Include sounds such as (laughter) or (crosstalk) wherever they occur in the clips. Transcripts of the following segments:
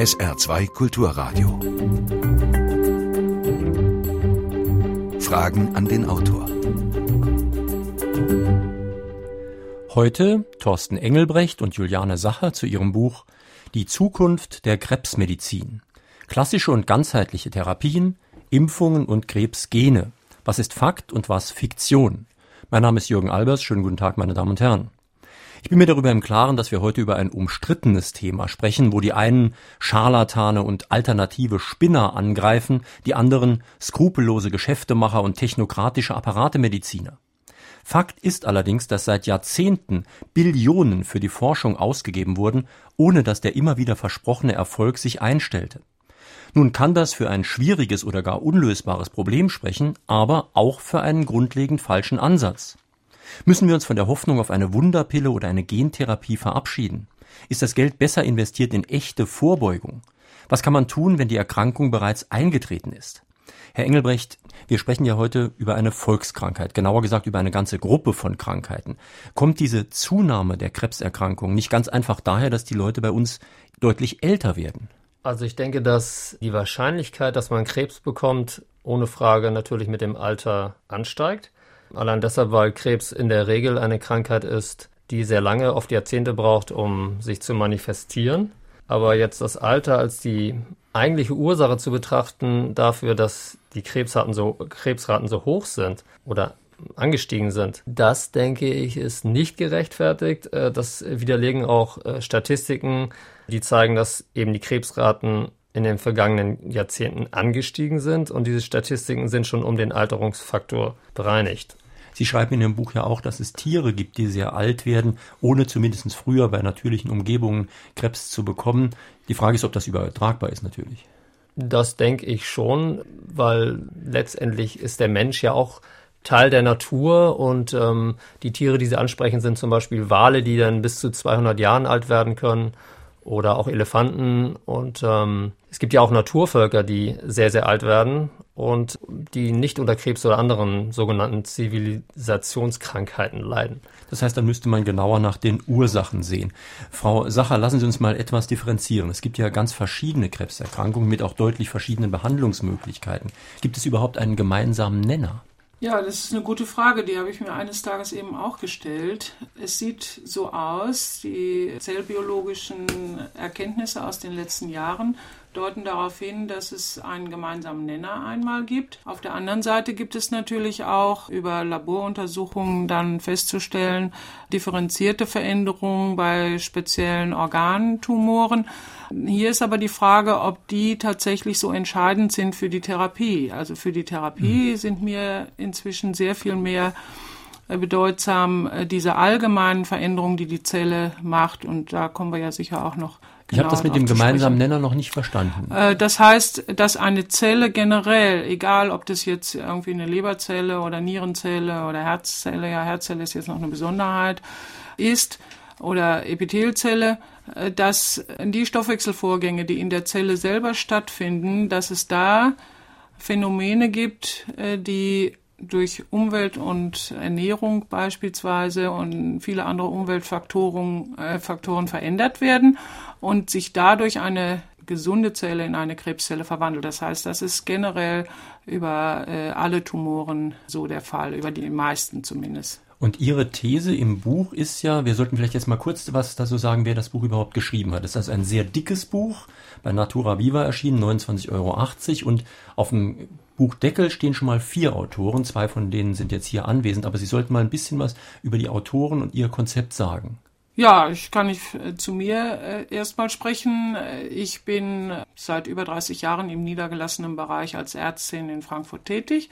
SR2 Kulturradio. Fragen an den Autor. Heute Thorsten Engelbrecht und Juliane Sacher zu ihrem Buch Die Zukunft der Krebsmedizin. Klassische und ganzheitliche Therapien, Impfungen und Krebsgene. Was ist Fakt und was Fiktion? Mein Name ist Jürgen Albers. Schönen guten Tag, meine Damen und Herren. Ich bin mir darüber im Klaren, dass wir heute über ein umstrittenes Thema sprechen, wo die einen Scharlatane und alternative Spinner angreifen, die anderen skrupellose Geschäftemacher und technokratische Apparatemediziner. Fakt ist allerdings, dass seit Jahrzehnten Billionen für die Forschung ausgegeben wurden, ohne dass der immer wieder versprochene Erfolg sich einstellte. Nun kann das für ein schwieriges oder gar unlösbares Problem sprechen, aber auch für einen grundlegend falschen Ansatz. Müssen wir uns von der Hoffnung auf eine Wunderpille oder eine Gentherapie verabschieden? Ist das Geld besser investiert in echte Vorbeugung? Was kann man tun, wenn die Erkrankung bereits eingetreten ist? Herr Engelbrecht, wir sprechen ja heute über eine Volkskrankheit, genauer gesagt über eine ganze Gruppe von Krankheiten. Kommt diese Zunahme der Krebserkrankungen nicht ganz einfach daher, dass die Leute bei uns deutlich älter werden? Also ich denke, dass die Wahrscheinlichkeit, dass man Krebs bekommt, ohne Frage natürlich mit dem Alter ansteigt. Allein deshalb, weil Krebs in der Regel eine Krankheit ist, die sehr lange, oft Jahrzehnte braucht, um sich zu manifestieren. Aber jetzt das Alter als die eigentliche Ursache zu betrachten dafür, dass die Krebsraten so, Krebsraten so hoch sind oder angestiegen sind. Das, denke ich, ist nicht gerechtfertigt. Äh, das widerlegen auch äh, Statistiken, die zeigen, dass eben die Krebsraten in den vergangenen Jahrzehnten angestiegen sind und diese Statistiken sind schon um den Alterungsfaktor bereinigt. Sie schreiben in Ihrem Buch ja auch, dass es Tiere gibt, die sehr alt werden, ohne zumindest früher bei natürlichen Umgebungen Krebs zu bekommen. Die Frage ist, ob das übertragbar ist natürlich. Das denke ich schon, weil letztendlich ist der Mensch ja auch Teil der Natur und ähm, die Tiere, die Sie ansprechen, sind zum Beispiel Wale, die dann bis zu 200 Jahren alt werden können oder auch Elefanten. Und ähm, es gibt ja auch Naturvölker, die sehr, sehr alt werden und die nicht unter Krebs oder anderen sogenannten Zivilisationskrankheiten leiden. Das heißt, dann müsste man genauer nach den Ursachen sehen. Frau Sacher, lassen Sie uns mal etwas differenzieren. Es gibt ja ganz verschiedene Krebserkrankungen mit auch deutlich verschiedenen Behandlungsmöglichkeiten. Gibt es überhaupt einen gemeinsamen Nenner? Ja, das ist eine gute Frage, die habe ich mir eines Tages eben auch gestellt. Es sieht so aus, die zellbiologischen Erkenntnisse aus den letzten Jahren deuten darauf hin, dass es einen gemeinsamen Nenner einmal gibt. Auf der anderen Seite gibt es natürlich auch über Laboruntersuchungen dann festzustellen, differenzierte Veränderungen bei speziellen Organtumoren. Hier ist aber die Frage, ob die tatsächlich so entscheidend sind für die Therapie. Also für die Therapie mhm. sind mir inzwischen sehr viel mehr bedeutsam äh, diese allgemeinen Veränderungen, die die Zelle macht. Und da kommen wir ja sicher auch noch ich habe das mit dem gemeinsamen Nenner noch nicht verstanden. Äh, das heißt, dass eine Zelle generell, egal ob das jetzt irgendwie eine Leberzelle oder Nierenzelle oder Herzzelle, ja, Herzzelle ist jetzt noch eine Besonderheit, ist oder Epithelzelle, äh, dass die Stoffwechselvorgänge, die in der Zelle selber stattfinden, dass es da Phänomene gibt, äh, die durch Umwelt und Ernährung beispielsweise und viele andere Umweltfaktoren äh, Faktoren verändert werden und sich dadurch eine gesunde Zelle in eine Krebszelle verwandelt. Das heißt, das ist generell über äh, alle Tumoren so der Fall, über die meisten zumindest. Und Ihre These im Buch ist ja, wir sollten vielleicht jetzt mal kurz was dazu sagen, wer das Buch überhaupt geschrieben hat. Das ist also ein sehr dickes Buch, bei Natura Viva erschienen, 29,80 Euro. Und auf dem Buchdeckel stehen schon mal vier Autoren, zwei von denen sind jetzt hier anwesend, aber Sie sollten mal ein bisschen was über die Autoren und ihr Konzept sagen. Ja, ich kann nicht äh, zu mir äh, erstmal sprechen. Ich bin seit über 30 Jahren im niedergelassenen Bereich als Ärztin in Frankfurt tätig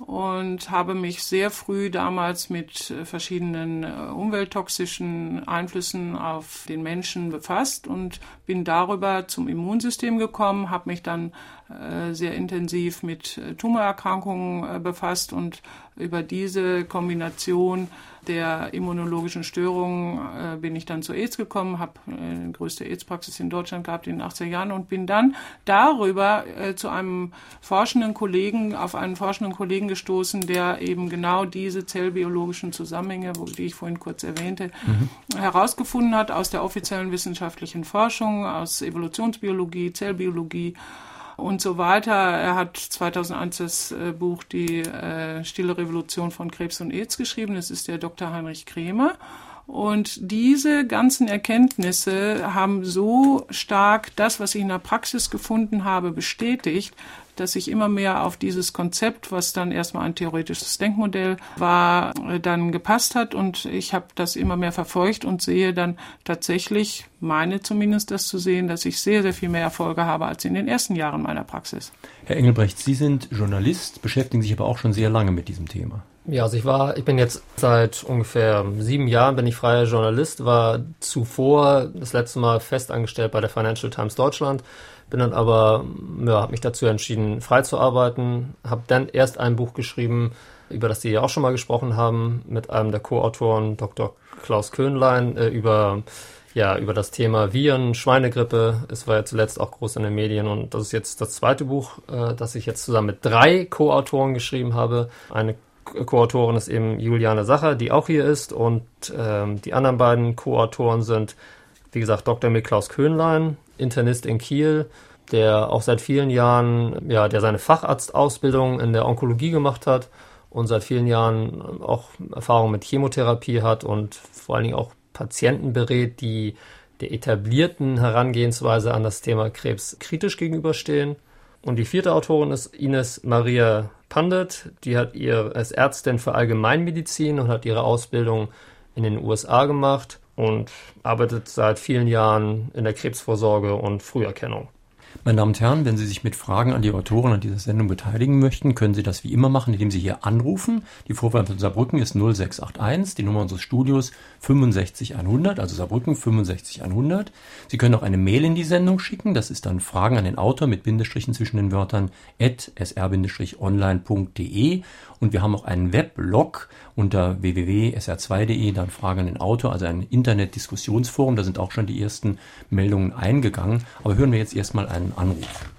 und habe mich sehr früh damals mit äh, verschiedenen äh, umwelttoxischen Einflüssen auf den Menschen befasst und bin darüber zum Immunsystem gekommen, habe mich dann äh, sehr intensiv mit Tumorerkrankungen befasst und über diese Kombination der immunologischen Störungen bin ich dann zur AIDS gekommen, habe die größte AIDS-Praxis in Deutschland gehabt in den 80er Jahren und bin dann darüber zu einem forschenden Kollegen, auf einen forschenden Kollegen gestoßen, der eben genau diese zellbiologischen Zusammenhänge, die ich vorhin kurz erwähnte, mhm. herausgefunden hat aus der offiziellen wissenschaftlichen Forschung, aus Evolutionsbiologie, Zellbiologie und so weiter. Er hat 2001 das äh, Buch Die äh, Stille Revolution von Krebs und AIDS geschrieben. Das ist der Dr. Heinrich Kremer. Und diese ganzen Erkenntnisse haben so stark das, was ich in der Praxis gefunden habe, bestätigt, dass ich immer mehr auf dieses Konzept, was dann erstmal ein theoretisches Denkmodell war, dann gepasst hat. Und ich habe das immer mehr verfolgt und sehe dann tatsächlich, meine zumindest das zu sehen, dass ich sehr, sehr viel mehr Erfolge habe als in den ersten Jahren meiner Praxis. Herr Engelbrecht, Sie sind Journalist, beschäftigen sich aber auch schon sehr lange mit diesem Thema. Ja, also ich war, ich bin jetzt seit ungefähr sieben Jahren bin ich freier Journalist, war zuvor das letzte Mal festangestellt bei der Financial Times Deutschland, bin dann aber, ja, habe mich dazu entschieden, frei zu arbeiten, habe dann erst ein Buch geschrieben, über das Sie ja auch schon mal gesprochen haben, mit einem der Co-Autoren, Dr. Klaus Köhnlein, äh, über ja, über das Thema Viren, Schweinegrippe. Es war ja zuletzt auch groß in den Medien und das ist jetzt das zweite Buch, äh, das ich jetzt zusammen mit drei Co-Autoren geschrieben habe. Eine Co-Autorin ist eben Juliane Sacher, die auch hier ist und ähm, die anderen beiden Co-Autoren sind, wie gesagt, Dr. Miklaus Köhnlein, Internist in Kiel, der auch seit vielen Jahren, ja, der seine Facharztausbildung in der Onkologie gemacht hat und seit vielen Jahren auch Erfahrung mit Chemotherapie hat und vor allen Dingen auch Patienten berät, die der etablierten Herangehensweise an das Thema Krebs kritisch gegenüberstehen. Und die vierte Autorin ist Ines Maria Pandit. Die hat ihr als Ärztin für Allgemeinmedizin und hat ihre Ausbildung in den USA gemacht und arbeitet seit vielen Jahren in der Krebsvorsorge und Früherkennung. Meine Damen und Herren, wenn Sie sich mit Fragen an die Autoren an dieser Sendung beteiligen möchten, können Sie das wie immer machen, indem Sie hier anrufen. Die Vorwahl von Saarbrücken ist 0681, die Nummer unseres Studios 65100, also Saarbrücken 65100. Sie können auch eine Mail in die Sendung schicken, das ist dann Fragen an den Autor mit Bindestrichen zwischen den Wörtern at sr-online.de und wir haben auch einen Weblog unter www.sr2.de, dann Fragen an den Autor, also ein Internet-Diskussionsforum, da sind auch schon die ersten Meldungen eingegangen. Aber hören wir jetzt erstmal einen Anruf.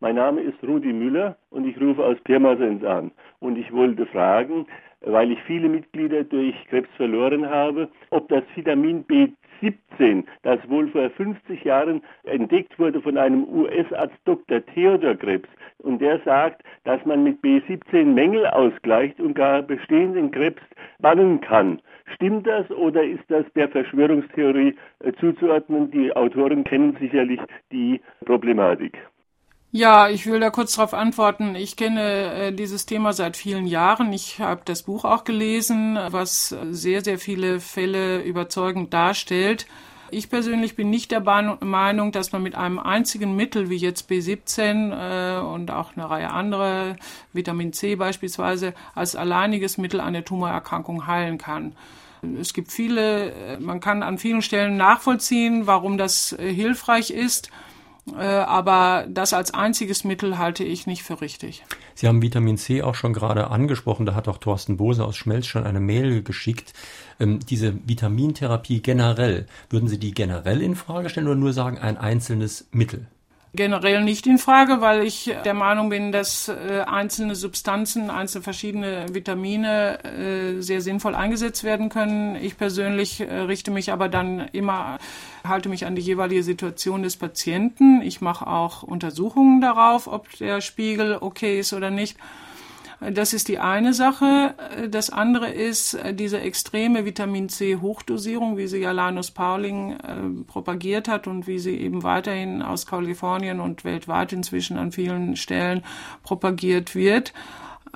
Mein Name ist Rudi Müller und ich rufe aus Pirmasens an. Und ich wollte fragen, weil ich viele Mitglieder durch Krebs verloren habe, ob das Vitamin B17, das wohl vor 50 Jahren entdeckt wurde von einem US-Arzt Dr. Theodor Krebs, und der sagt, dass man mit B17 Mängel ausgleicht und gar bestehenden Krebs bannen kann. Stimmt das oder ist das der Verschwörungstheorie äh, zuzuordnen? Die Autoren kennen sicherlich die Problematik. Ja, ich will da kurz darauf antworten. Ich kenne äh, dieses Thema seit vielen Jahren. Ich habe das Buch auch gelesen, was sehr, sehr viele Fälle überzeugend darstellt. Ich persönlich bin nicht der Meinung, dass man mit einem einzigen Mittel wie jetzt B17 äh, und auch eine Reihe andere, Vitamin C beispielsweise, als alleiniges Mittel eine Tumorerkrankung heilen kann. Es gibt viele, äh, man kann an vielen Stellen nachvollziehen, warum das äh, hilfreich ist. Äh, aber das als einziges Mittel halte ich nicht für richtig. Sie haben Vitamin C auch schon gerade angesprochen. Da hat auch Thorsten Bose aus Schmelz schon eine Mail geschickt. Ähm, diese Vitamintherapie generell, würden Sie die generell in Frage stellen oder nur sagen, ein einzelnes Mittel? Generell nicht in Frage, weil ich der Meinung bin, dass äh, einzelne Substanzen, einzelne verschiedene Vitamine äh, sehr sinnvoll eingesetzt werden können. Ich persönlich äh, richte mich aber dann immer, halte mich an die jeweilige Situation des Patienten. Ich mache auch Untersuchungen darauf, ob der Spiegel okay ist oder nicht. Das ist die eine Sache. Das andere ist äh, diese extreme Vitamin C Hochdosierung, wie sie ja Linus Pauling äh, propagiert hat und wie sie eben weiterhin aus Kalifornien und weltweit inzwischen an vielen Stellen propagiert wird.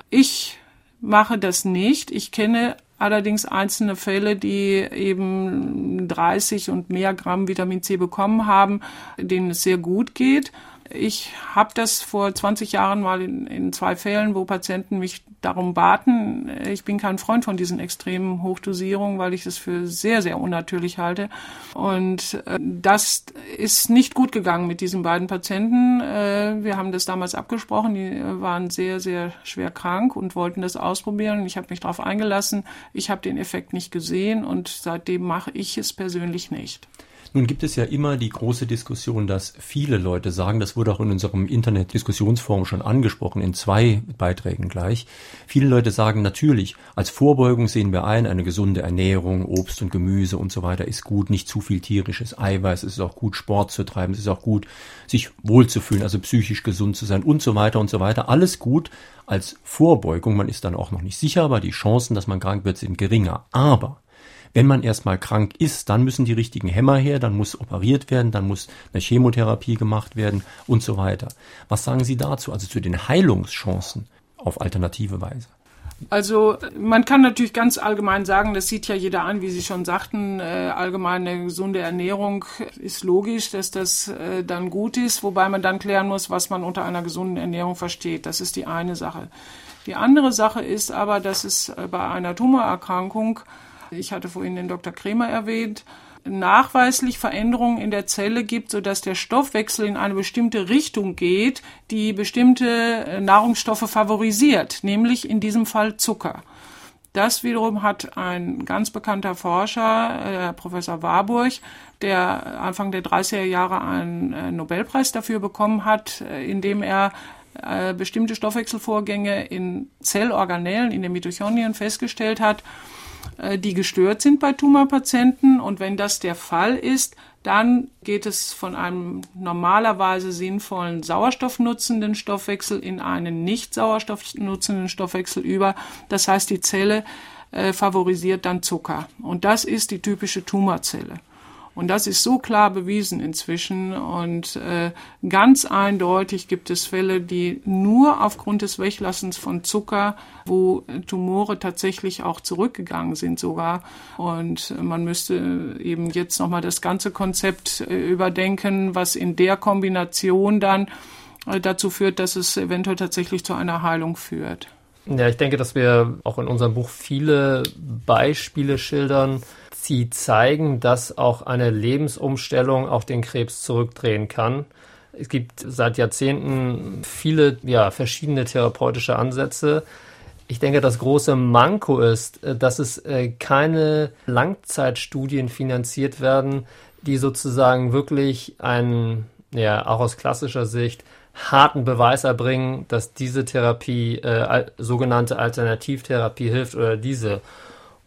Ich mache das nicht. Ich kenne allerdings einzelne Fälle, die eben 30 und mehr Gramm Vitamin C bekommen haben, denen es sehr gut geht. Ich habe das vor 20 Jahren mal in, in, zwei Fällen, wo Patienten mich darum baten. Ich bin kein Freund von diesen extremen Hochdosierungen, weil ich das für sehr, sehr unnatürlich halte. Und äh, das ist nicht gut gegangen mit diesen beiden Patienten. Äh, wir haben das damals abgesprochen. Die äh, waren sehr, sehr schwer krank und wollten das ausprobieren. Ich habe mich darauf eingelassen. Ich habe den Effekt nicht gesehen und seitdem mache ich es persönlich nicht. Nun gibt es ja immer die große Diskussion, dass viele Leute sagen, das wurde auch in unserem Internet-Diskussionsforum schon angesprochen, in zwei Beiträgen gleich. Viele Leute sagen natürlich, als Vorbeugung sehen wir ein, eine gesunde Ernährung, Obst und Gemüse und so weiter ist gut, nicht zu viel tierisches Eiweiß, es ist auch gut, Sport zu treiben, es ist auch gut, sich wohlzufühlen, also psychisch gesund zu sein und so weiter und so weiter. Alles gut als Vorbeugung. Man ist dann auch noch nicht sicher, aber die Chancen, dass man krank wird, sind geringer. Aber wenn man erstmal krank ist, dann müssen die richtigen Hämmer her, dann muss operiert werden, dann muss eine Chemotherapie gemacht werden und so weiter. Was sagen Sie dazu, also zu den Heilungschancen auf alternative Weise? Also man kann natürlich ganz allgemein sagen, das sieht ja jeder an, wie Sie schon sagten, äh, allgemeine gesunde Ernährung ist logisch, dass das äh, dann gut ist, wobei man dann klären muss, was man unter einer gesunden Ernährung versteht. Das ist die eine Sache. Die andere Sache ist aber, dass es äh, bei einer Tumorerkrankung ich hatte vorhin den Dr. Kremer erwähnt, nachweislich Veränderungen in der Zelle gibt, sodass der Stoffwechsel in eine bestimmte Richtung geht, die bestimmte äh, Nahrungsstoffe favorisiert, nämlich in diesem Fall Zucker. Das wiederum hat ein ganz bekannter Forscher, äh, Professor Warburg, der Anfang der 30er Jahre einen äh, Nobelpreis dafür bekommen hat, indem er bestimmte Stoffwechselvorgänge in Zellorganellen, in den Mitochondrien festgestellt hat die gestört sind bei Tumorpatienten. Und wenn das der Fall ist, dann geht es von einem normalerweise sinnvollen sauerstoffnutzenden Stoffwechsel in einen nicht sauerstoffnutzenden Stoffwechsel über. Das heißt, die Zelle äh, favorisiert dann Zucker. Und das ist die typische Tumorzelle. Und das ist so klar bewiesen inzwischen. Und äh, ganz eindeutig gibt es Fälle, die nur aufgrund des Weglassens von Zucker, wo Tumore tatsächlich auch zurückgegangen sind sogar. Und man müsste eben jetzt nochmal das ganze Konzept äh, überdenken, was in der Kombination dann äh, dazu führt, dass es eventuell tatsächlich zu einer Heilung führt. Ja, ich denke, dass wir auch in unserem Buch viele Beispiele schildern, die zeigen, dass auch eine Lebensumstellung auch den Krebs zurückdrehen kann. Es gibt seit Jahrzehnten viele ja, verschiedene therapeutische Ansätze. Ich denke, das große Manko ist, äh, dass es äh, keine Langzeitstudien finanziert werden, die sozusagen wirklich einen, ja, auch aus klassischer Sicht, harten Beweis erbringen, dass diese Therapie, äh, sogenannte Alternativtherapie hilft oder diese.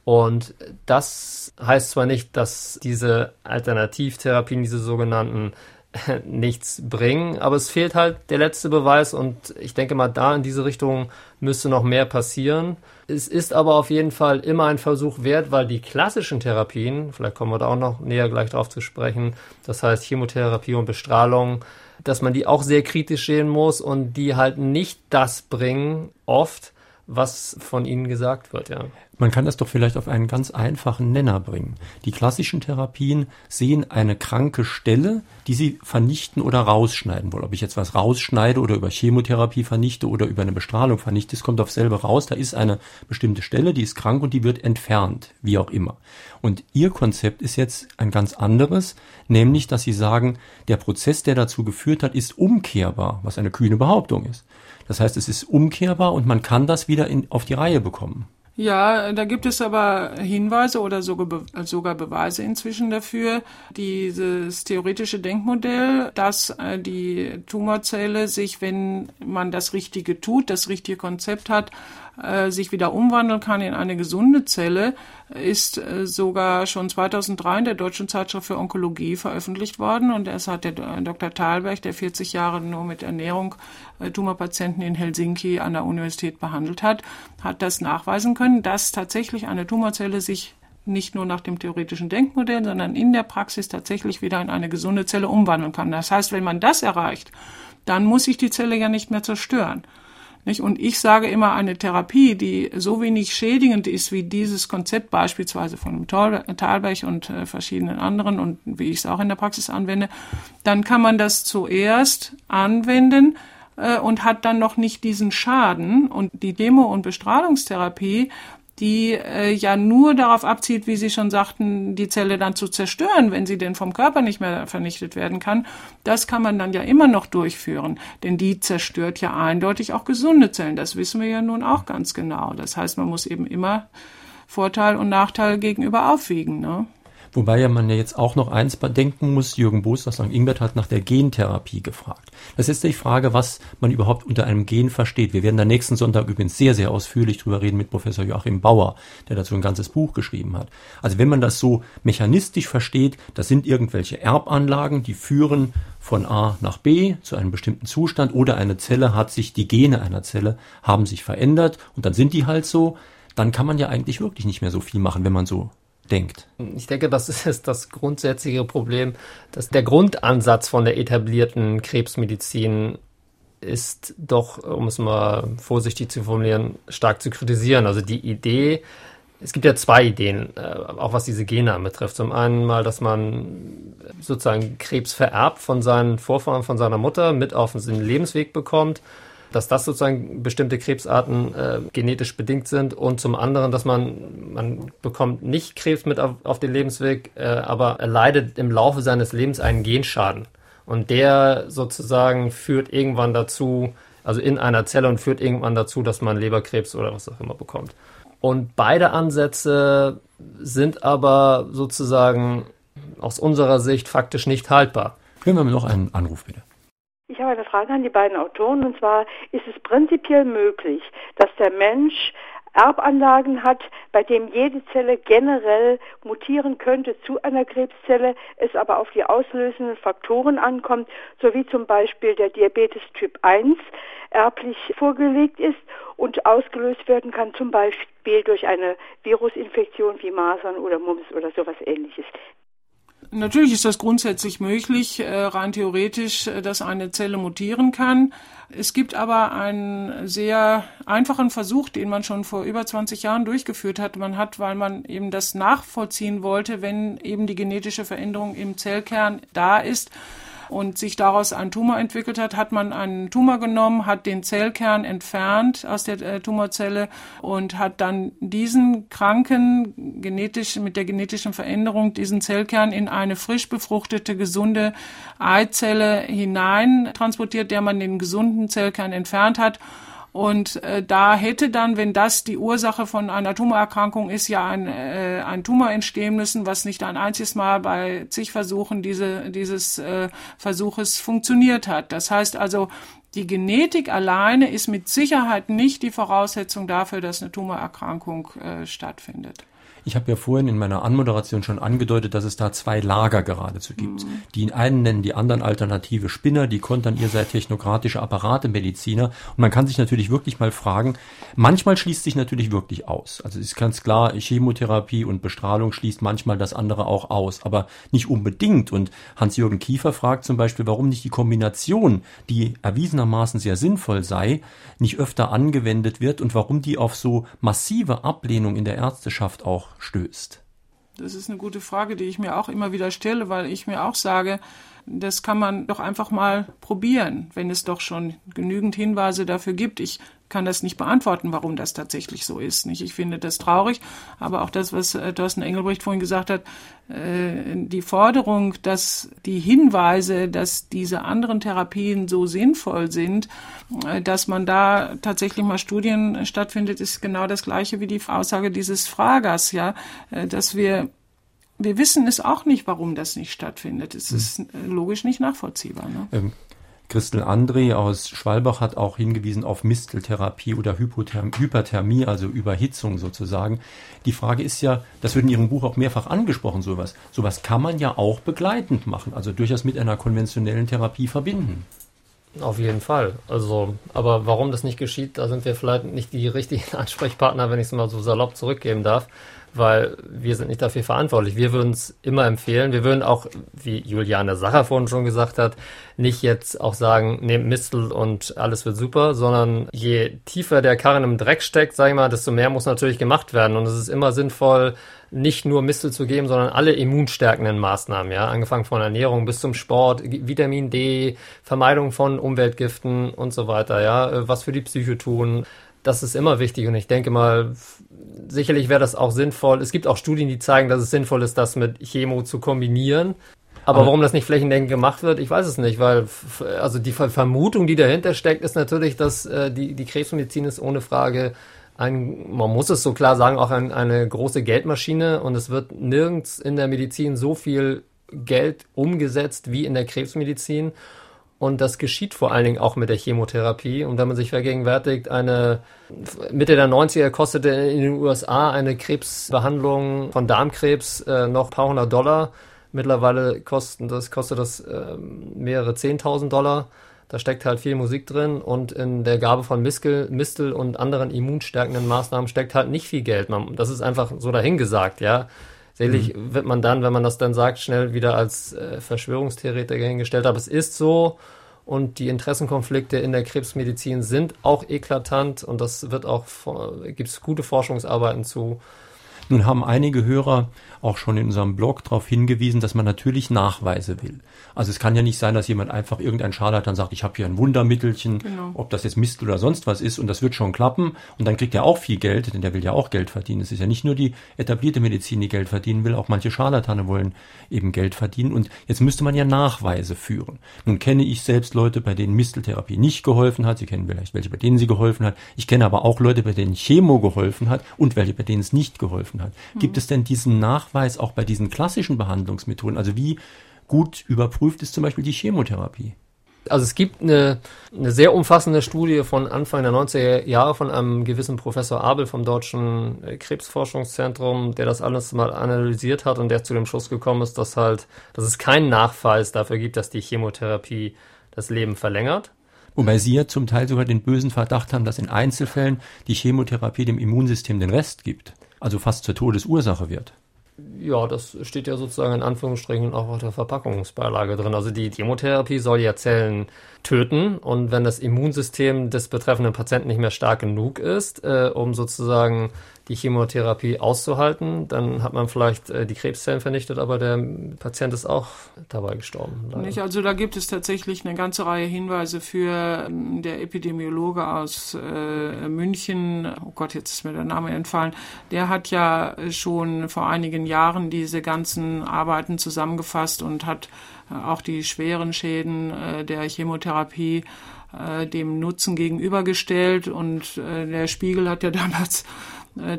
Und das heißt zwar nicht, dass diese Alternativtherapien, diese sogenannten, (laughs) nichts bringen, aber es fehlt halt der letzte Beweis und ich denke mal, da in diese Richtung müsste noch mehr passieren. Es ist aber auf jeden Fall immer ein Versuch wert, weil die klassischen Therapien, vielleicht kommen wir da auch noch näher gleich drauf zu sprechen, das heißt Chemotherapie und Bestrahlung, dass man die auch sehr kritisch sehen muss und die halt nicht das bringen, oft, was von ihnen gesagt wird, ja. Man kann das doch vielleicht auf einen ganz einfachen Nenner bringen. Die klassischen Therapien sehen eine kranke Stelle, die sie vernichten oder rausschneiden wollen. Ob ich jetzt was rausschneide oder über Chemotherapie vernichte oder über eine Bestrahlung vernichte, es kommt auf selber raus. Da ist eine bestimmte Stelle, die ist krank und die wird entfernt, wie auch immer. Und ihr Konzept ist jetzt ein ganz anderes, nämlich, dass sie sagen, der Prozess, der dazu geführt hat, ist umkehrbar, was eine kühne Behauptung ist. Das heißt, es ist umkehrbar und man kann das wieder in, auf die Reihe bekommen. Ja, da gibt es aber Hinweise oder sogar, Beweise inzwischen dafür. Dieses theoretische Denkmodell, dass äh, die Tumorzelle sich, wenn man das Richtige tut, das richtige Konzept hat, äh, sich wieder umwandeln kann in eine gesunde Zelle, ist äh, sogar schon 2003 in der Deutschen Zeitschrift für Onkologie veröffentlicht worden. Und es hat der Dr. Thalberg, der 40 Jahre nur mit Ernährung äh, Tumorpatienten in Helsinki an der Universität behandelt hat, hat das nachweisen können, dass tatsächlich eine Tumorzelle sich nicht nur nach dem theoretischen Denkmodell, sondern in der Praxis tatsächlich wieder in eine gesunde Zelle umwandeln kann. Das heißt, wenn man das erreicht, dann muss sich die Zelle ja nicht mehr zerstören. Nicht? Und ich sage immer, eine Therapie, die so wenig schädigend ist wie dieses Konzept beispielsweise von Thalberg und äh, verschiedenen anderen und wie ich es auch in der Praxis anwende, dann kann man das zuerst anwenden äh, und hat dann noch nicht diesen Schaden. Und die Demo- und Bestrahlungstherapie die äh, ja nur darauf abzieht, wie Sie schon sagten, die Zelle dann zu zerstören, wenn sie denn vom Körper nicht mehr vernichtet werden kann. Das kann man dann ja immer noch durchführen, denn die zerstört ja eindeutig auch gesunde Zellen. Das wissen wir ja nun auch ganz genau. Das heißt, man muss eben immer Vorteil und Nachteil gegenüber aufwiegen. Ne? Wobei ja man ja jetzt auch noch eins denken muss, Jürgen Boos aus St. Ingbert hat nach der Gentherapie gefragt. Das ist die Frage, was man überhaupt unter einem Gen versteht. Wir werden da nächsten Sonntag übrigens sehr, sehr ausführlich drüber reden mit Professor Joachim Bauer, der dazu ein ganzes Buch geschrieben hat. Also wenn man das so mechanistisch versteht, das sind irgendwelche Erbanlagen, die führen von A nach B zu einem bestimmten Zustand oder eine Zelle hat sich, die Gene einer Zelle haben sich verändert und dann sind die halt so, dann kann man ja eigentlich wirklich nicht mehr so viel machen, wenn man so denkt. Ich denke, das (laughs) ist das grundsätzliche Problem, dass der Grundansatz von der etablierten Krebsmedizin ist doch, um es mal vorsichtig zu formulieren, stark zu kritisieren. Also die Idee, es gibt ja zwei Ideen, äh, auch was diese Gene betrifft. Zum einen mal, dass man sozusagen Krebs vererbt von seinen Vorfahren, von seiner Mutter mit auf den Lebensweg bekommt dass das sozusagen bestimmte Krebsarten äh, genetisch bedingt sind und zum anderen, dass man, man bekommt nicht Krebs mit auf, auf den Lebensweg, äh, aber erleidet im Laufe seines Lebens einen Genschaden. Und der sozusagen führt irgendwann dazu, also in einer Zelle und führt irgendwann dazu, dass man Leberkrebs oder was auch immer bekommt. Und beide Ansätze sind aber sozusagen aus unserer Sicht faktisch nicht haltbar. Hören wir noch einen Anruf bitte. Ich habe eine Frage an die beiden Autoren und zwar ist es prinzipiell möglich, dass der Mensch Erbanlagen hat, bei dem jede Zelle generell mutieren könnte zu einer Krebszelle, es aber auf die auslösenden Faktoren ankommt, so wie zum Beispiel der Diabetes Typ 1 erblich vorgelegt ist und ausgelöst werden kann, zum Beispiel durch eine Virusinfektion wie Masern oder Mumps oder sowas ähnliches. Natürlich ist das grundsätzlich möglich, äh, rein theoretisch, äh, dass eine Zelle mutieren kann. Es gibt aber einen sehr einfachen Versuch, den man schon vor über 20 Jahren durchgeführt hat. Man hat, weil man eben das nachvollziehen wollte, wenn eben die genetische Veränderung im Zellkern da ist, und sich daraus ein Tumor entwickelt hat, hat man einen Tumor genommen, hat den Zellkern entfernt aus der äh, Tumorzelle und hat dann diesen kranken genetisch mit der genetischen Veränderung diesen Zellkern in eine frisch befruchtete gesunde Eizelle hinein transportiert, der man den gesunden Zellkern entfernt hat und äh, da hätte dann, wenn das die Ursache von einer Tumorerkrankung ist, ja ein, äh, ein Tumor entstehen müssen, was nicht ein einziges Mal bei zig Versuchen diese, dieses äh, Versuches funktioniert hat. Das heißt also, die Genetik alleine ist mit Sicherheit nicht die Voraussetzung dafür, dass eine Tumorerkrankung äh, stattfindet. Ich habe ja vorhin in meiner Anmoderation schon angedeutet, dass es da zwei Lager geradezu gibt. Mhm. Die einen nennen die anderen alternative Spinner, die kontern, ihr seid technokratische Apparatemediziner. Und man kann sich natürlich wirklich mal fragen, manchmal schließt sich natürlich wirklich aus. Also ist ganz klar, Chemotherapie und Bestrahlung schließt manchmal das andere auch aus, aber nicht unbedingt. Und Hans-Jürgen Kiefer fragt zum Beispiel, warum nicht die Kombination, die erwiesenermaßen sehr sinnvoll sei, nicht öfter angewendet wird und warum die auf so massive Ablehnung in der Ärzteschaft auch stößt? Das ist eine gute Frage, die ich mir auch immer wieder stelle, weil ich mir auch sage, das kann man doch einfach mal probieren, wenn es doch schon genügend Hinweise dafür gibt. Ich kann das nicht beantworten, warum das tatsächlich so ist. Nicht? Ich finde das traurig, aber auch das, was äh, Thorsten Engelbrecht vorhin gesagt hat, äh, die Forderung, dass die Hinweise, dass diese anderen Therapien so sinnvoll sind, äh, dass man da tatsächlich mal Studien stattfindet, ist genau das gleiche wie die Aussage dieses Fragers, ja, dass wir wir wissen es auch nicht, warum das nicht stattfindet. Es hm. ist logisch nicht nachvollziehbar. Ne? Ähm, Christel André aus Schwalbach hat auch hingewiesen auf Misteltherapie oder Hypotherm Hyperthermie, also Überhitzung sozusagen. Die Frage ist ja, das wird in Ihrem Buch auch mehrfach angesprochen, sowas. Sowas kann man ja auch begleitend machen, also durchaus mit einer konventionellen Therapie verbinden. Auf jeden Fall. Also, aber warum das nicht geschieht, da sind wir vielleicht nicht die richtigen (laughs) Ansprechpartner, wenn ich es mal so salopp zurückgeben darf weil wir sind nicht dafür verantwortlich. Wir würden es immer empfehlen. Wir würden auch, wie Juliane Sacher vorhin schon gesagt hat, nicht jetzt auch sagen, nehmt Mistel und alles wird super, sondern je tiefer der Karren im Dreck steckt, sag ich mal, desto mehr muss natürlich gemacht werden. Und es ist immer sinnvoll, nicht nur Mistel zu geben, sondern alle immunstärkenden Maßnahmen, ja, angefangen von Ernährung bis zum Sport, Vitamin D, Vermeidung von Umweltgiften und so weiter, ja, was für die Psyche tun das ist immer wichtig und ich denke mal, sicherlich wäre das auch sinnvoll. Es gibt auch Studien, die zeigen, dass es sinnvoll ist, das mit Chemo zu kombinieren. Aber, warum das nicht flächendeckend gemacht wird, ich weiß es nicht, weil also die Vermutung, die dahinter steckt, ist natürlich, dass äh, die, die Krebsmedizin ist ohne Frage ein, man muss es so klar sagen, auch ein, eine große Geldmaschine und es wird nirgends in der Medizin so viel Geld umgesetzt wie in der Krebsmedizin. Und das geschieht vor allen Dingen auch mit der Chemotherapie. Und wenn man sich vergegenwärtigt, eine Mitte der 90er kostete in den USA eine Krebsbehandlung von Darmkrebs äh, noch ein paar hundert Dollar. Mittlerweile kosten das, kostet das äh, mehrere zehntausend Dollar. Da steckt halt viel Musik drin und in der Gabe von Mistel, Mistel und anderen immunstärkenden Maßnahmen steckt halt nicht viel Geld. Man, das ist einfach so dahingesagt, ja. Selig mhm. wird man dann, wenn man das dann sagt, schnell wieder als äh, Verschwörungstheoretiker hingestellt. Aber es ist so und die Interessenkonflikte in der Krebsmedizin sind auch eklatant und das wird auch, gibt es gute Forschungsarbeiten zu. Nun haben einige Hörer auch schon in unserem Blog darauf hingewiesen, dass man natürlich Nachweise will. Also es kann ja nicht sein, dass jemand einfach irgendein Scharlatan sagt, ich habe hier ein Wundermittelchen, genau. ob das jetzt Mist oder sonst was ist und das wird schon klappen und dann kriegt er auch viel Geld, denn der will ja auch Geld verdienen. Es ist ja nicht nur die etablierte Medizin, die Geld verdienen will, auch manche Scharlatane wollen eben Geld verdienen und jetzt müsste man ja Nachweise führen. Nun kenne ich selbst Leute, bei denen Misteltherapie nicht geholfen hat, Sie kennen vielleicht welche, bei denen sie geholfen hat. Ich kenne aber auch Leute, bei denen Chemo geholfen hat und welche, bei denen es nicht geholfen hat. Mhm. Gibt es denn diesen Nachweis auch bei diesen klassischen Behandlungsmethoden? Also wie gut überprüft ist zum Beispiel die Chemotherapie? Also es gibt eine, eine sehr umfassende Studie von Anfang der 90er Jahre von einem gewissen Professor Abel vom Deutschen Krebsforschungszentrum, der das alles mal analysiert hat und der zu dem Schluss gekommen ist, dass halt, dass es keinen Nachweis dafür gibt, dass die Chemotherapie das Leben verlängert. Wobei Sie ja zum Teil sogar den bösen Verdacht haben, dass in Einzelfällen die Chemotherapie dem Immunsystem den Rest gibt also fast zur Todesursache wird. Ja, das steht ja sozusagen in Anführungsstrichen auch auf der Verpackungsbeilage drin. Also die Chemotherapie soll ja Zellen töten und wenn das Immunsystem des betreffenden Patienten nicht mehr stark genug ist, äh, um sozusagen die Chemotherapie auszuhalten. Dann hat man vielleicht äh, die Krebszellen vernichtet, aber der Patient ist auch dabei gestorben. Nicht? Also da gibt es tatsächlich eine ganze Reihe Hinweise für ähm, der Epidemiologe aus äh, München, oh Gott, jetzt ist mir der Name entfallen, der hat ja schon vor einigen Jahren diese ganzen Arbeiten zusammengefasst und hat äh, auch die schweren Schäden äh, der Chemotherapie äh, dem Nutzen gegenübergestellt und äh, der Spiegel hat ja damals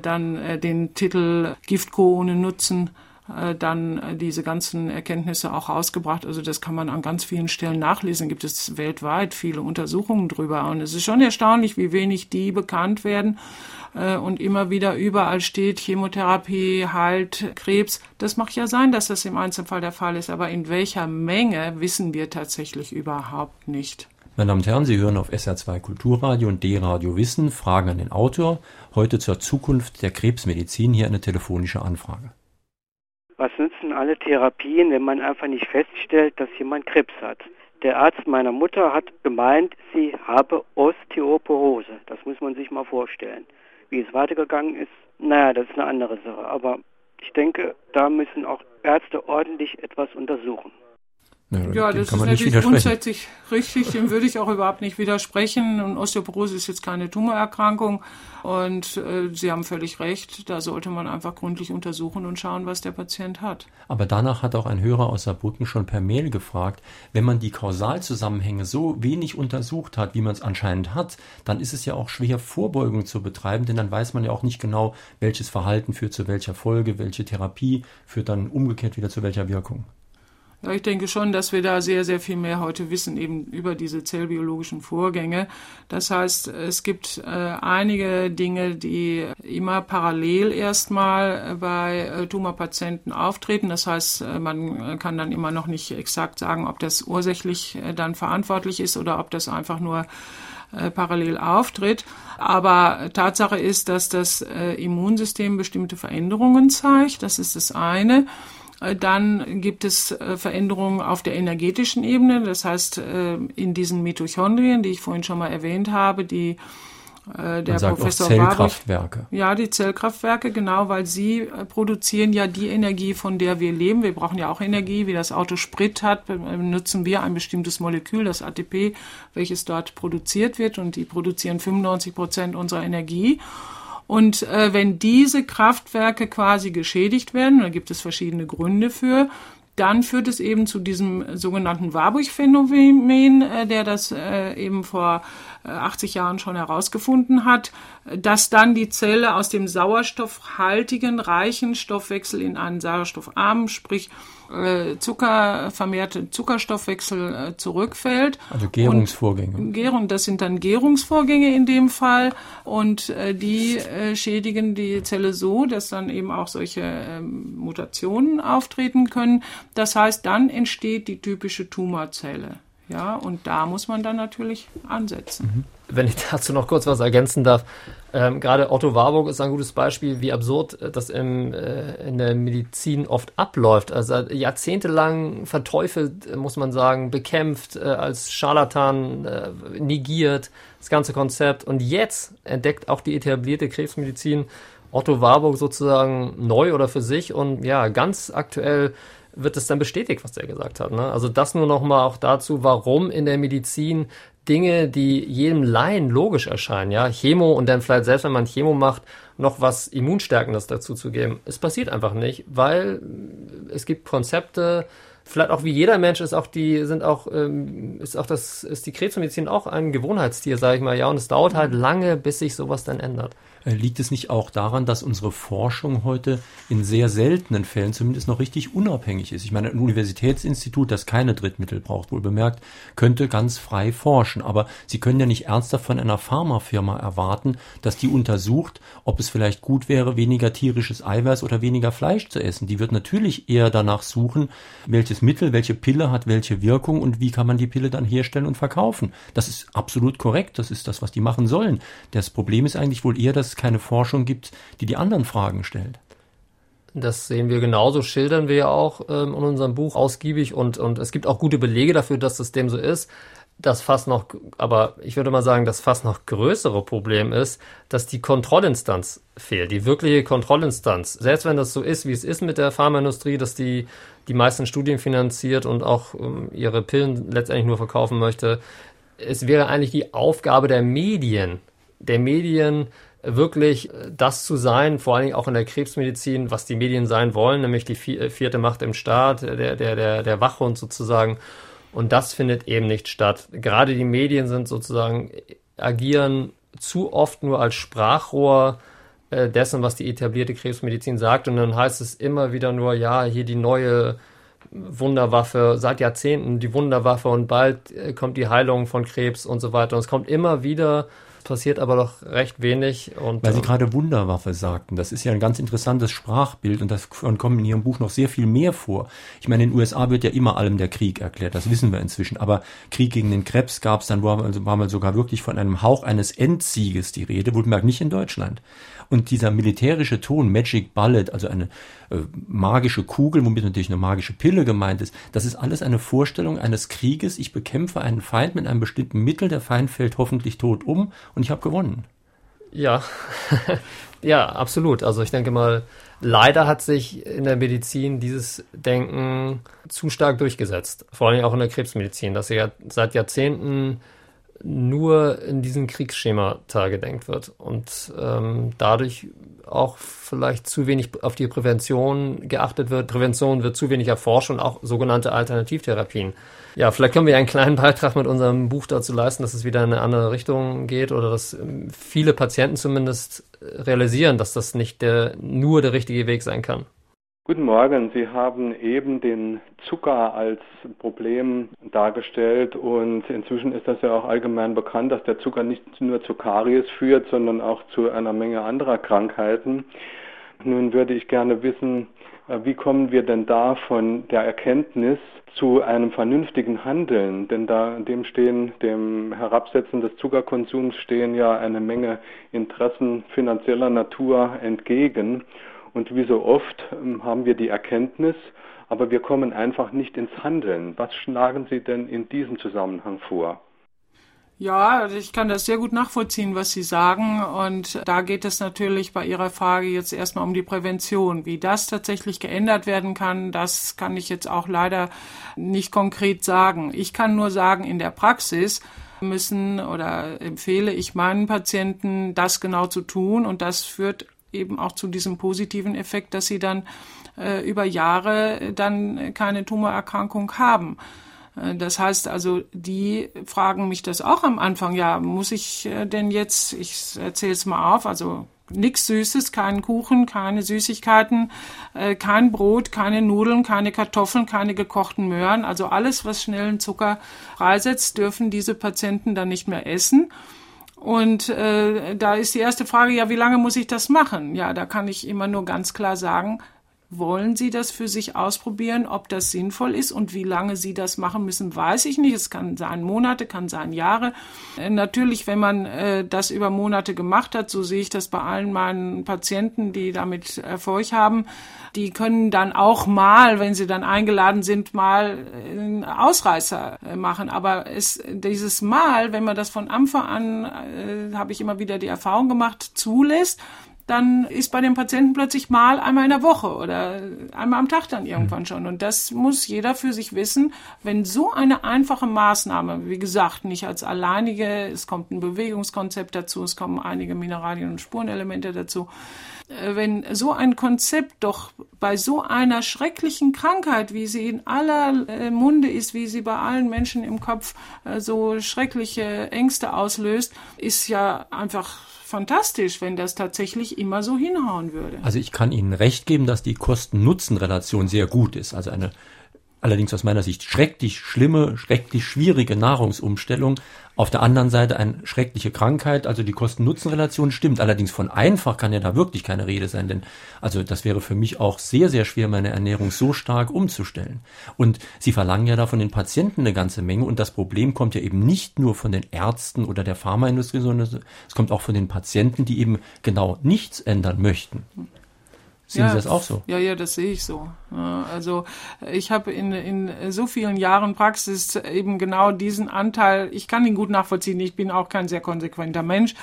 dann äh, den Titel Giftco ohne Nutzen äh, dann diese ganzen Erkenntnisse auch rausgebracht. Also das kann man an ganz vielen Stellen nachlesen. Gibt es weltweit viele Untersuchungen drüber. Und es ist schon erstaunlich, wie wenig die bekannt werden. Und immer wieder überall steht Chemotherapie, heilt Krebs. Das mag ja sein, dass das im Einzelfall der Fall ist. Aber in welcher Menge wissen wir tatsächlich überhaupt nicht. Meine Damen und Herren, Sie hören auf SR2 Kulturradio und D-Radio Wissen Fragen an den Autor. Heute zur Zukunft der Krebsmedizin. Hier eine telefonische Anfrage. Was nützen alle Therapien, wenn man einfach nicht feststellt, dass jemand Krebs hat? Der Arzt meiner Mutter hat gemeint, sie habe Osteoporose. Das muss man sich mal vorstellen. Wie es weitergegangen ist, naja, das ist eine andere Sache. Aber ich denke, da müssen auch Ärzte ordentlich etwas untersuchen. Ja, ja das ist natürlich grundsätzlich richtig, dem würde ich auch überhaupt nicht widersprechen. Und Osteoporose ist jetzt keine Tumorerkrankung und äh, Sie haben völlig recht, da sollte man einfach gründlich untersuchen und schauen, was der Patient hat. Aber danach hat auch ein Hörer aus Saarbrücken schon per Mail gefragt, wenn man die Kausalzusammenhänge so wenig untersucht hat, wie man es anscheinend hat, dann ist es ja auch schwer, Vorbeugung zu betreiben, denn dann weiß man ja auch nicht genau, welches Verhalten führt zu welcher Folge, welche Therapie führt dann umgekehrt wieder zu welcher Wirkung. Ich denke schon, dass wir da sehr, sehr viel mehr heute wissen, eben über diese zellbiologischen Vorgänge. Das heißt, es gibt äh, einige Dinge, die immer parallel erstmal bei äh, Tumorpatienten auftreten. Das heißt, äh, man kann dann immer noch nicht exakt sagen, ob das ursächlich äh, dann verantwortlich ist oder ob das einfach nur äh, parallel auftritt. Aber Tatsache ist, dass das äh, Immunsystem bestimmte Veränderungen zeigt. Das ist das eine. Äh, dann gibt es äh, Veränderungen auf der energetischen Ebene, das heißt äh, in diesen Mitochondrien, die ich vorhin schon mal erwähnt habe, die der Man sagt Professor auch Zellkraftwerke. Warburg, ja, die Zellkraftwerke, genau, weil sie produzieren ja die Energie, von der wir leben. Wir brauchen ja auch Energie, wie das Auto Sprit hat, nutzen wir ein bestimmtes Molekül, das ATP, welches dort produziert wird und die produzieren 95 Prozent unserer Energie. Und äh, wenn diese Kraftwerke quasi geschädigt werden, da gibt es verschiedene Gründe für, dann führt es eben zu diesem sogenannten Warburg-Phänomen, äh, der das äh, eben vor 80 äh, Jahren schon herausgefunden hat, dass dann die Zelle aus dem sauerstoffhaltigen, reichen Stoffwechsel in einen sauerstoffarmen, sprich Zucker, vermehrte Zuckerstoffwechsel zurückfällt. Also Gärungsvorgänge. Und Gärung, das sind dann Gärungsvorgänge in dem Fall und die schädigen die Zelle so, dass dann eben auch solche ähm, Mutationen auftreten können. Das heißt, dann entsteht die typische Tumorzelle. Ja, und da muss man dann natürlich ansetzen. Mhm. Wenn ich (laughs) dazu noch kurz was ergänzen darf, ähm, gerade Otto Warburg ist ein gutes Beispiel, wie absurd äh, das im, äh, in der Medizin oft abläuft. Also jahrzehntelang verteufelt, äh, muss man sagen, bekämpft, äh, als Scharlatan äh, negiert, das ganze Konzept. Und jetzt entdeckt auch die etablierte Krebsmedizin Otto Warburg sozusagen neu oder für sich und ja, ganz aktuell wird es dann bestätigt, was er gesagt hat. Ne? Also das nur nochmal auch dazu, warum in der Medizin Dinge, die jedem Laien logisch erscheinen, ja, Chemo und dann vielleicht selbst, wenn man Chemo macht, noch was Immunstärkendes dazu zu geben. Es passiert einfach nicht, weil es gibt Konzepte, vielleicht auch wie jeder Mensch ist auch die, sind auch, ähm, ist auch das, ist die Krebsmedizin auch ein Gewohnheitstier, sage ich mal, ja, und es dauert halt lange, bis sich sowas dann ändert. Äh, liegt es nicht auch daran, dass unsere Forschung heute in sehr seltenen Fällen zumindest noch richtig unabhängig ist? Ich meine, ein Universitätsinstitut, das keine Drittmittel braucht, wohl bemerkt, könnte ganz frei forschen. Aber Sie können ja nicht ernsthaft von einer Pharmafirma erwarten, dass die untersucht, ob es vielleicht gut wäre, weniger tierisches Eiweiß oder weniger Fleisch zu essen. Die wird natürlich eher danach suchen, welches Mittel, welche Pille hat welche Wirkung und wie kann man die Pille dann herstellen und verkaufen. Das ist absolut korrekt. Das ist das, was die machen sollen. Das Problem ist eigentlich wohl eher, dass keine Forschung gibt, die die anderen Fragen stellt. Das sehen wir genauso, schildern wir ja auch ähm, in unserem Buch ausgiebig und, und es gibt auch gute Belege dafür, dass das dem so ist. Das fast noch, aber ich würde mal sagen, das fast noch größere Problem ist, dass die Kontrollinstanz fehlt, die wirkliche Kontrollinstanz. Selbst wenn das so ist, wie es ist mit der Pharmaindustrie, dass die die meisten Studien finanziert und auch ähm, ihre Pillen letztendlich nur verkaufen möchte, es wäre eigentlich die Aufgabe der Medien, der Medien wirklich das zu sein, vor allen Dingen auch in der Krebsmedizin, was die Medien sein wollen, nämlich die äh, vierte Macht im Staat, der, der, der, der Wachhund sozusagen. Und das findet eben nicht statt. Gerade die Medien sind sozusagen, agieren zu oft nur als Sprachrohr äh, dessen, was die etablierte Krebsmedizin sagt. Und dann heißt es immer wieder nur, ja, hier die neue Wunderwaffe, seit Jahrzehnten die Wunderwaffe und bald äh, kommt die Heilung von Krebs und so weiter. Und es kommt immer wieder passiert aber doch recht wenig. Und, Weil Sie äh, gerade Wunderwaffe sagten, das ist ja ein ganz interessantes Sprachbild und das kommt in Ihrem Buch noch sehr viel mehr vor. Ich meine, in den USA wird ja immer allem der Krieg erklärt, das wissen wir inzwischen. Aber Krieg gegen den Krebs gab es dann, war, also war mal sogar wirklich von einem Hauch eines Endsieges die Rede, wohlgemerkt nicht in Deutschland. Und dieser militärische Ton, Magic Bullet, also eine äh, magische Kugel, womit natürlich eine magische Pille gemeint ist, das ist alles eine Vorstellung eines Krieges. Ich bekämpfe einen Feind mit einem bestimmten Mittel, der Feind fällt hoffentlich tot um und ich habe gewonnen. Ja, (laughs) ja, absolut. Also ich denke mal, leider hat sich in der Medizin dieses Denken zu stark durchgesetzt. Vor allem auch in der Krebsmedizin, dass ja seit Jahrzehnten nur in diesem Kriegsschemata gedenkt wird und ähm, dadurch auch vielleicht zu wenig auf die Prävention geachtet wird. Prävention wird zu wenig erforscht und auch sogenannte Alternativtherapien. Ja, vielleicht können wir einen kleinen Beitrag mit unserem Buch dazu leisten, dass es wieder in eine andere Richtung geht oder dass ähm, viele Patienten zumindest realisieren, dass das nicht der, nur der richtige Weg sein kann. Guten Morgen. Sie haben eben den Zucker als Problem dargestellt und inzwischen ist das ja auch allgemein bekannt, dass der Zucker nicht nur zu Karies führt, sondern auch zu einer Menge anderer Krankheiten. Nun würde ich gerne wissen, äh, wie kommen wir denn da von der Erkenntnis zu einem vernünftigen Handeln? Denn da dem stehen, dem Herabsetzen des Zuckerkonsums stehen ja eine Menge Interessen finanzieller Natur entgegen. Und wie so oft ähm, haben wir die Erkenntnis, aber wir kommen einfach nicht ins Handeln. Was schlagen Sie denn in diesem Zusammenhang vor? Ja, also ich kann das sehr gut nachvollziehen, was Sie sagen. Und da geht es natürlich bei Ihrer Frage jetzt erstmal um die Prävention. Wie das tatsächlich geändert werden kann, das kann ich jetzt auch leider nicht konkret sagen. Ich kann nur sagen, in der Praxis müssen oder empfehle ich meinen Patienten, das genau zu tun. Und das führt eben auch zu diesem positiven Effekt, dass sie dann äh, über Jahre dann keine Tumorerkrankung haben. Äh, das heißt also, die fragen mich das auch am Anfang, ja, muss ich äh, denn jetzt, ich erzähle es mal auf, also nichts Süßes, keinen Kuchen, keine Süßigkeiten, äh, kein Brot, keine Nudeln, keine Kartoffeln, keine gekochten Möhren, also alles, was schnellen Zucker freisetzt, dürfen diese Patienten dann nicht mehr essen. Und äh, da ist die erste Frage, ja, wie lange muss ich das machen? Ja, da kann ich immer nur ganz klar sagen, wollen Sie das für sich ausprobieren, ob das sinnvoll ist und wie lange Sie das machen müssen, weiß ich nicht. Es kann sein Monate, kann sein Jahre. Äh, natürlich, wenn man äh, das über Monate gemacht hat, so sehe ich das bei allen meinen Patienten, die damit Erfolg haben, die können dann auch mal, wenn sie dann eingeladen sind, mal einen Ausreißer äh, machen. Aber es, dieses Mal, wenn man das von Anfang an, äh, habe ich immer wieder die Erfahrung gemacht, zulässt, dann ist bei dem Patienten plötzlich mal einmal in der Woche oder einmal am Tag dann irgendwann schon. Und das muss jeder für sich wissen. Wenn so eine einfache Maßnahme, wie gesagt, nicht als alleinige, es kommt ein Bewegungskonzept dazu, es kommen einige Mineralien und Spurenelemente dazu, äh, wenn so ein Konzept doch bei so einer schrecklichen Krankheit, wie sie in aller äh, Munde ist, wie sie bei allen Menschen im Kopf äh, so schreckliche Ängste auslöst, ist ja einfach fantastisch, wenn das tatsächlich immer so hinhauen würde. Also ich kann Ihnen recht geben, dass die Kosten-Nutzen-Relation sehr gut ist. Also eine allerdings aus meiner Sicht schrecklich schlimme, schrecklich schwierige Nahrungsumstellung. Auf der anderen Seite eine schreckliche Krankheit, also die Kosten-Nutzen-Relation stimmt. Allerdings von einfach kann ja da wirklich keine Rede sein, denn also das wäre für mich auch sehr, sehr schwer, meine Ernährung so stark umzustellen. Und Sie verlangen ja da von den Patienten eine ganze Menge und das Problem kommt ja eben nicht nur von den Ärzten oder der Pharmaindustrie, sondern es kommt auch von den Patienten, die eben genau nichts ändern möchten. Sehen ja, Sie das auch so? Ja, ja, das sehe ich so. Also ich habe in, in so vielen Jahren Praxis eben genau diesen Anteil, ich kann ihn gut nachvollziehen, ich bin auch kein sehr konsequenter Mensch.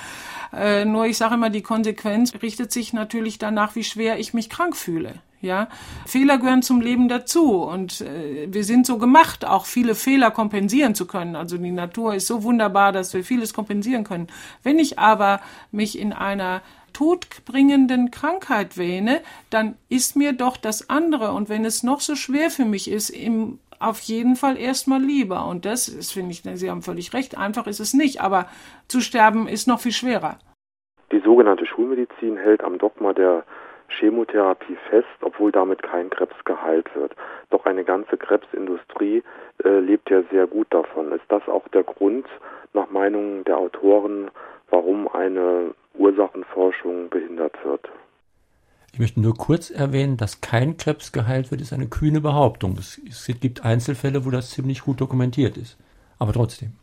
Äh, nur ich sage immer, die Konsequenz richtet sich natürlich danach, wie schwer ich mich krank fühle. Ja, Fehler gehören zum Leben dazu und äh, wir sind so gemacht, auch viele Fehler kompensieren zu können. Also die Natur ist so wunderbar, dass wir vieles kompensieren können. Wenn ich aber mich in einer todbringenden Krankheit wähne, dann ist mir doch das andere und wenn es noch so schwer für mich ist, im auf jeden Fall erstmal lieber. Und das ist, finde ich, Sie haben völlig recht, einfach ist es nicht, aber zu sterben ist noch viel schwerer. Die sogenannte Schulmedizin hält am Dogma der Chemotherapie fest, obwohl damit kein Krebs geheilt wird. Doch eine ganze Krebsindustrie äh, lebt ja sehr gut davon. Ist das auch der Grund, nach Meinung der Autoren, warum eine Ursachenforschung behindert wird. Ich möchte nur kurz erwähnen, dass kein Krebs geheilt wird, ist eine kühne Behauptung. Es, es gibt Einzelfälle, wo das ziemlich gut dokumentiert ist. Aber trotzdem.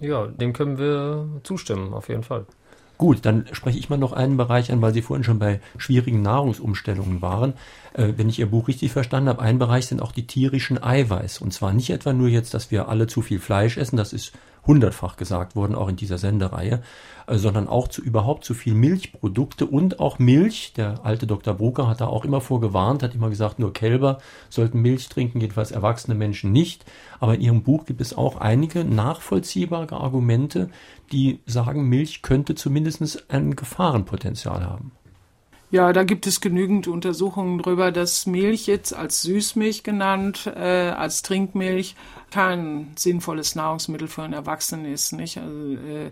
Ja, dem können wir zustimmen, auf jeden Fall. Gut, dann spreche ich mal noch einen Bereich an, weil Sie vorhin schon bei schwierigen Nahrungsumstellungen waren. Äh, wenn ich Ihr Buch richtig verstanden habe, ein Bereich sind auch die tierischen Eiweiß. Und zwar nicht etwa nur jetzt, dass wir alle zu viel Fleisch essen, das ist hundertfach gesagt worden, auch in dieser Sendereihe, äh, sondern auch zu überhaupt zu viel Milchprodukte und auch Milch. Der alte Dr. Brucker hat da auch immer vorgewarnt, hat immer gesagt, nur Kälber sollten Milch trinken, jedenfalls erwachsene Menschen nicht. Aber in Ihrem Buch gibt es auch einige nachvollziehbare Argumente, die sagen, Milch könnte zumindest ein Gefahrenpotenzial haben. Ja, da gibt es genügend Untersuchungen darüber, dass Milch jetzt als Süßmilch genannt, äh, als Trinkmilch kein sinnvolles Nahrungsmittel für einen Erwachsenen ist. Nicht? Also, äh,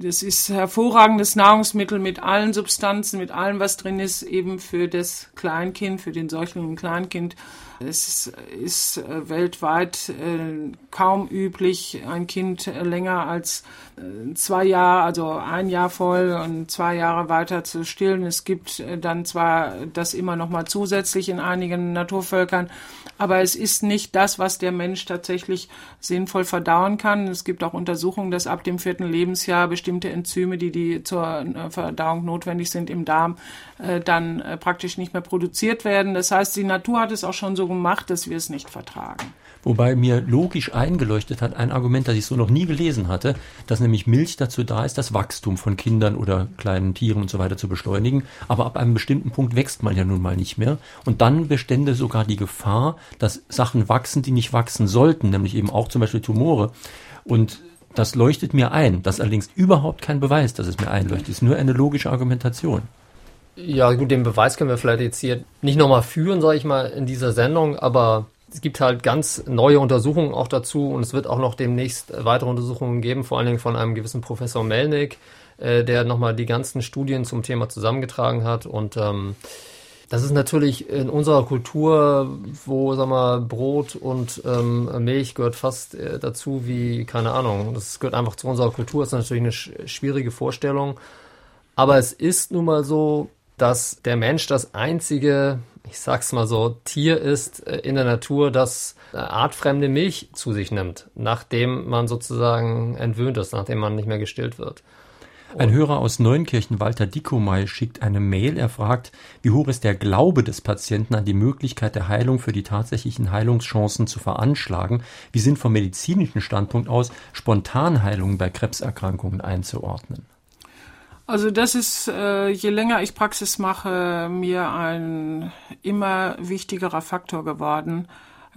das ist hervorragendes Nahrungsmittel mit allen Substanzen, mit allem, was drin ist, eben für das Kleinkind, für den Säugling Kleinkind. Es ist äh, weltweit äh, kaum üblich, ein Kind länger als äh, zwei Jahre, also ein Jahr voll und zwei Jahre weiter zu stillen. Es gibt dann zwar das immer noch mal zusätzlich in einigen Naturvölkern, aber es ist nicht das, was der Mensch tatsächlich sinnvoll verdauen kann. Es gibt auch Untersuchungen, dass ab dem vierten Lebensjahr bestimmte Enzyme, die, die zur Verdauung notwendig sind im Darm, dann praktisch nicht mehr produziert werden. Das heißt, die Natur hat es auch schon so so gemacht, dass wir es nicht vertragen. Wobei mir logisch eingeleuchtet hat ein Argument, das ich so noch nie gelesen hatte, dass nämlich Milch dazu da ist, das Wachstum von Kindern oder kleinen Tieren und so weiter zu beschleunigen. Aber ab einem bestimmten Punkt wächst man ja nun mal nicht mehr. Und dann bestände sogar die Gefahr, dass Sachen wachsen, die nicht wachsen sollten, nämlich eben auch zum Beispiel Tumore. Und das leuchtet mir ein. Das ist allerdings überhaupt kein Beweis, dass es mir einleuchtet. Es ist nur eine logische Argumentation. Ja, gut, den Beweis können wir vielleicht jetzt hier nicht nochmal führen, sage ich mal, in dieser Sendung, aber es gibt halt ganz neue Untersuchungen auch dazu und es wird auch noch demnächst weitere Untersuchungen geben, vor allen Dingen von einem gewissen Professor Melnick, äh, der nochmal die ganzen Studien zum Thema zusammengetragen hat und ähm, das ist natürlich in unserer Kultur, wo, sag mal, Brot und ähm, Milch gehört fast äh, dazu wie, keine Ahnung, das gehört einfach zu unserer Kultur, das ist natürlich eine sch schwierige Vorstellung. Aber es ist nun mal so, dass der Mensch das einzige, ich sag's mal so, Tier ist äh, in der Natur, das äh, artfremde Milch zu sich nimmt, nachdem man sozusagen entwöhnt ist, nachdem man nicht mehr gestillt wird. Ein Hörer aus Neunkirchen, Walter Dickomey, schickt eine Mail. Er fragt, wie hoch ist der Glaube des Patienten an die Möglichkeit der Heilung für die tatsächlichen Heilungschancen zu veranschlagen? Wie sind vom medizinischen Standpunkt aus Spontanheilungen bei Krebserkrankungen einzuordnen? Also das ist, äh, je länger ich Praxis mache, mir ein immer wichtigerer Faktor geworden.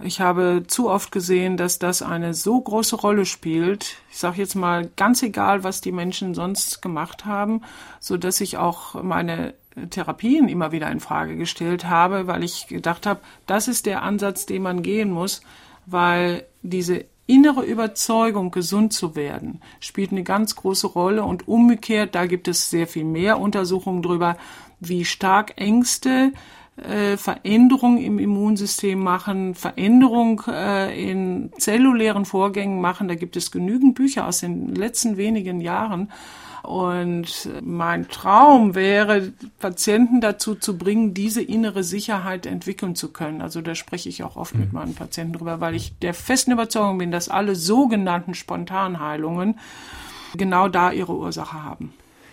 Ich habe zu oft gesehen, dass das eine so große Rolle spielt. Ich sage jetzt mal ganz egal, was die Menschen sonst gemacht haben, so dass ich auch meine Therapien immer wieder in Frage gestellt habe, weil ich gedacht habe, das ist der Ansatz, den man gehen muss, weil diese innere Überzeugung, gesund zu werden, spielt eine ganz große Rolle und umgekehrt, da gibt es sehr viel mehr Untersuchungen darüber, wie stark Ängste äh, Veränderungen im Immunsystem machen, Veränderungen äh, in zellulären Vorgängen machen. Da gibt es genügend Bücher aus den letzten wenigen Jahren. Und mein Traum wäre, Patienten dazu zu bringen, diese innere Sicherheit entwickeln zu können. Also da spreche ich auch oft mhm. mit meinen Patienten drüber, weil ich der festen Überzeugung bin, dass alle sogenannten Spontanheilungen genau da ihre Ursache haben.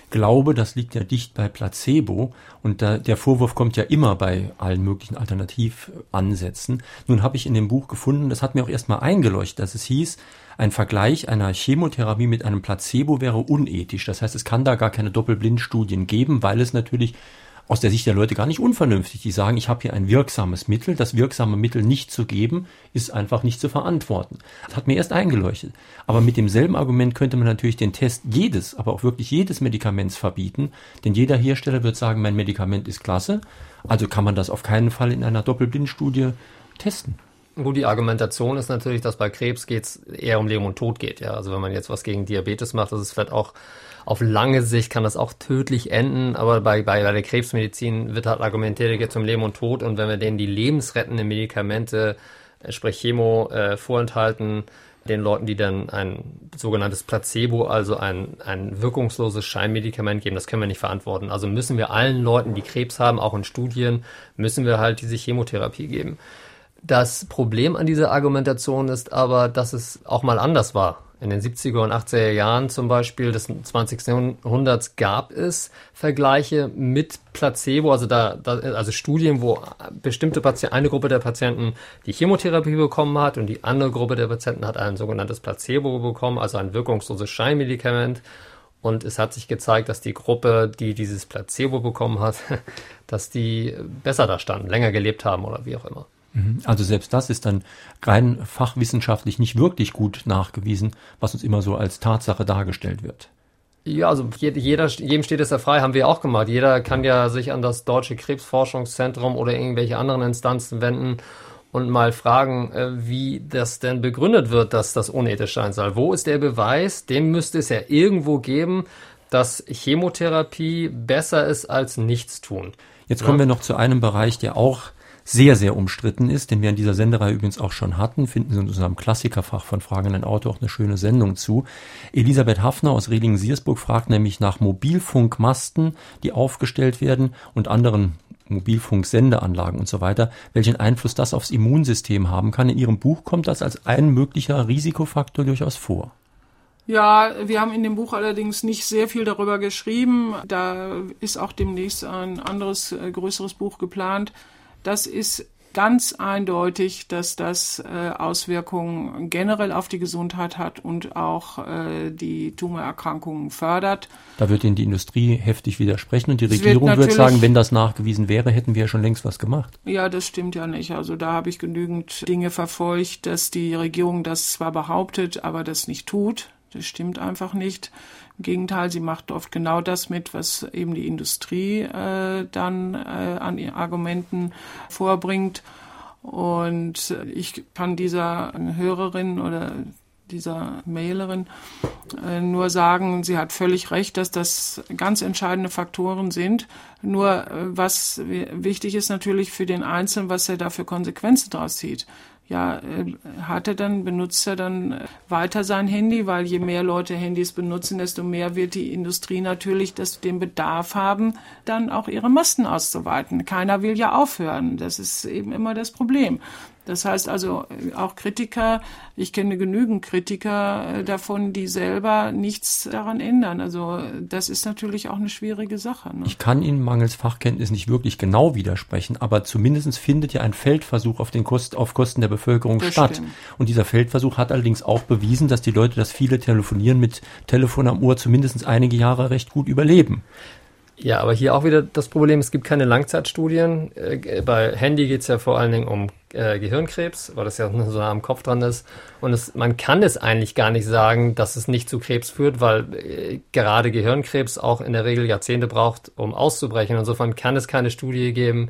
Glaube, das liegt ja dicht bei Placebo und da, der Vorwurf kommt ja immer bei allen möglichen Alternativansätzen. Nun habe ich in dem Buch gefunden, das hat mir auch erstmal eingeleuchtet, dass es hieß, ein Vergleich einer Chemotherapie mit einem Placebo wäre unethisch. Das heißt, es kann da gar keine Doppelblindstudien geben, weil es natürlich aus der Sicht der Leute gar nicht unvernünftig. Die sagen, ich habe hier ein wirksames Mittel. Das wirksame Mittel nicht zu geben, ist einfach nicht zu verantworten. Das hat mir erst eingeleuchtet. Aber mit demselben Argument könnte man natürlich den Test jedes, aber auch wirklich jedes Medikaments verbieten. Denn jeder Hersteller wird sagen, mein Medikament ist klasse. Also kann man das auf keinen Fall in einer Doppelblindstudie testen. Gut, die Argumentation ist natürlich, dass bei Krebs geht's eher um Leben und Tod geht. Ja, also wenn man jetzt was gegen Diabetes macht, das ist vielleicht auch auf lange Sicht kann das auch tödlich enden, aber bei, bei, bei der Krebsmedizin wird halt argumentiert, geht zum Leben und Tod und wenn wir denen die lebensrettenden Medikamente, äh, sprich Chemo, äh, vorenthalten, den Leuten, die dann ein sogenanntes Placebo, also ein, ein wirkungsloses Scheinmedikament geben, das können wir nicht verantworten. Also müssen wir allen Leuten, die Krebs haben, auch in Studien, müssen wir halt diese Chemotherapie geben. Das Problem an dieser Argumentation ist aber, dass es auch mal anders war. In den 70er und 80er Jahren zum Beispiel des 20. Jahrhunderts gab es Vergleiche mit Placebo, also da, da also Studien, wo bestimmte Patienten, eine Gruppe der Patienten die Chemotherapie bekommen hat und die andere Gruppe der Patienten hat ein sogenanntes Placebo bekommen, also ein wirkungsloses Scheinmedikament. Und es hat sich gezeigt, dass die Gruppe, die dieses Placebo bekommen hat, (laughs) dass die besser da standen, länger gelebt haben oder wie auch immer. Mhm. Also selbst das ist dann rein fachwissenschaftlich nicht wirklich gut nachgewiesen, was uns immer so als Tatsache dargestellt wird. Ja, also jeder, jedem steht es ja frei, haben wir auch gemacht. Jeder kann ja sich an das Deutsche Krebsforschungszentrum oder irgendwelche anderen Instanzen wenden und mal fragen, äh, wie das denn begründet wird, dass das unethisch sein soll. Wo ist der Beweis? Dem müsste es ja irgendwo geben, dass Chemotherapie besser ist als Nichtstun. Jetzt kommen ja. wir noch zu einem Bereich, der auch sehr, sehr umstritten ist, den wir in dieser Sendereihe übrigens auch schon hatten, finden Sie in unserem Klassikerfach von Fragen an ein Auto auch eine schöne Sendung zu. Elisabeth Hafner aus Redingen-Siersburg fragt nämlich nach Mobilfunkmasten, die aufgestellt werden und anderen Mobilfunksendeanlagen und so weiter, welchen Einfluss das aufs Immunsystem haben kann. In Ihrem Buch kommt das als ein möglicher Risikofaktor durchaus vor. Ja, wir haben in dem Buch allerdings nicht sehr viel darüber geschrieben. Da ist auch demnächst ein anderes, äh, größeres Buch geplant. Das ist ganz eindeutig, dass das äh, Auswirkungen generell auf die Gesundheit hat und auch äh, die Tumorerkrankungen fördert. Da wird Ihnen die Industrie heftig widersprechen und die Regierung wird, wird sagen, wenn das nachgewiesen wäre, hätten wir ja schon längst was gemacht. Ja, das stimmt ja nicht. Also da habe ich genügend Dinge verfolgt, dass die Regierung das zwar behauptet, aber das nicht tut. Das stimmt einfach nicht. Im Gegenteil, sie macht oft genau das mit, was eben die Industrie äh, dann äh, an Argumenten vorbringt. Und ich kann dieser Hörerin oder dieser Mailerin äh, nur sagen, sie hat völlig recht, dass das ganz entscheidende Faktoren sind. Nur äh, was wichtig ist natürlich für den Einzelnen, was er da für Konsequenzen daraus zieht ja, äh, hat er dann, benutzt er dann äh, weiter sein Handy, weil je mehr Leute Handys benutzen, desto mehr wird die Industrie natürlich das, den Bedarf haben, dann auch ihre Masten auszuweiten. Keiner will ja aufhören. Das ist eben immer das Problem. Das heißt also auch Kritiker, ich kenne genügend Kritiker äh, davon, die selber nichts daran ändern. Also das ist natürlich auch eine schwierige Sache. Ne? Ich kann Ihnen mangels Fachkenntnis nicht wirklich genau widersprechen, aber zumindest findet ja ein Feldversuch auf, den Kost, auf Kosten der Bevölkerung das statt. Stimmt. Und dieser Feldversuch hat allerdings auch bewiesen, dass die Leute das viele Telefonieren mit Telefon am Ohr zumindest einige Jahre recht gut überleben. Ja, aber hier auch wieder das Problem, es gibt keine Langzeitstudien. Äh, bei Handy geht es ja vor allen Dingen um äh, Gehirnkrebs, weil das ja (laughs) so nah am Kopf dran ist. Und es, man kann es eigentlich gar nicht sagen, dass es nicht zu Krebs führt, weil äh, gerade Gehirnkrebs auch in der Regel Jahrzehnte braucht, um auszubrechen. Insofern kann es keine Studie geben,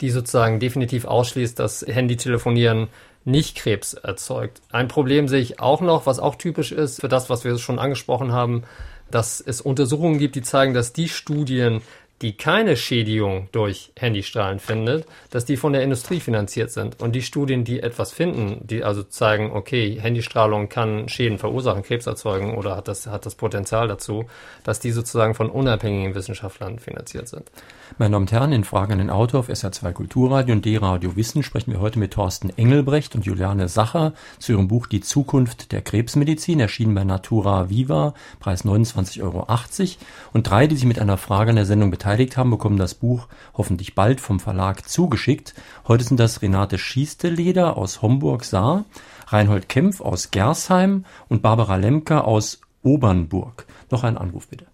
die sozusagen definitiv ausschließt, dass Handytelefonieren nicht Krebs erzeugt. Ein Problem sehe ich auch noch, was auch typisch ist für das, was wir schon angesprochen haben, dass es Untersuchungen gibt, die zeigen, dass die Studien, die keine Schädigung durch Handystrahlen findet, dass die von der Industrie finanziert sind. Und die Studien, die etwas finden, die also zeigen, okay, Handystrahlung kann Schäden verursachen, Krebs erzeugen oder hat das, hat das Potenzial dazu, dass die sozusagen von unabhängigen Wissenschaftlern finanziert sind. Meine Damen und Herren, in Fragen an den Autor auf SR2 Kulturradio und D-Radio Wissen sprechen wir heute mit Thorsten Engelbrecht und Juliane Sacher zu ihrem Buch Die Zukunft der Krebsmedizin, erschienen bei Natura Viva, Preis 29,80 Euro. Und drei, die sich mit einer Frage an der Sendung beteiligt haben, bekommen das Buch hoffentlich bald vom Verlag zugeschickt. Heute sind das Renate Schiesteleder aus Homburg-Saar, Reinhold Kempf aus Gersheim und Barbara Lemke aus Obernburg. Noch ein Anruf bitte.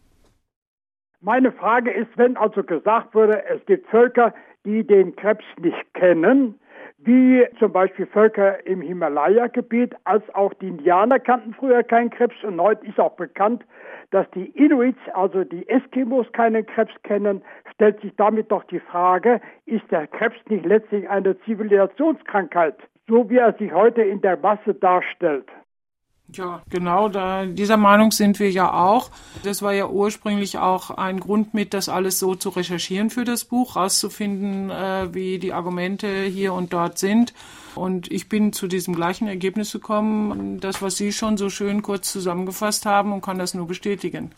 Meine Frage ist, wenn also gesagt wurde, es gibt Völker, die den Krebs nicht kennen, wie zum Beispiel Völker im Himalaya-Gebiet, als auch die Indianer kannten früher keinen Krebs und heute ist auch bekannt, dass die Inuits, also die Eskimos, keinen Krebs kennen, stellt sich damit doch die Frage, ist der Krebs nicht letztlich eine Zivilisationskrankheit, so wie er sich heute in der Masse darstellt? Ja, genau, da, dieser Meinung sind wir ja auch. Das war ja ursprünglich auch ein Grund mit, das alles so zu recherchieren für das Buch, rauszufinden, äh, wie die Argumente hier und dort sind. Und ich bin zu diesem gleichen Ergebnis gekommen, das, was Sie schon so schön kurz zusammengefasst haben und kann das nur bestätigen.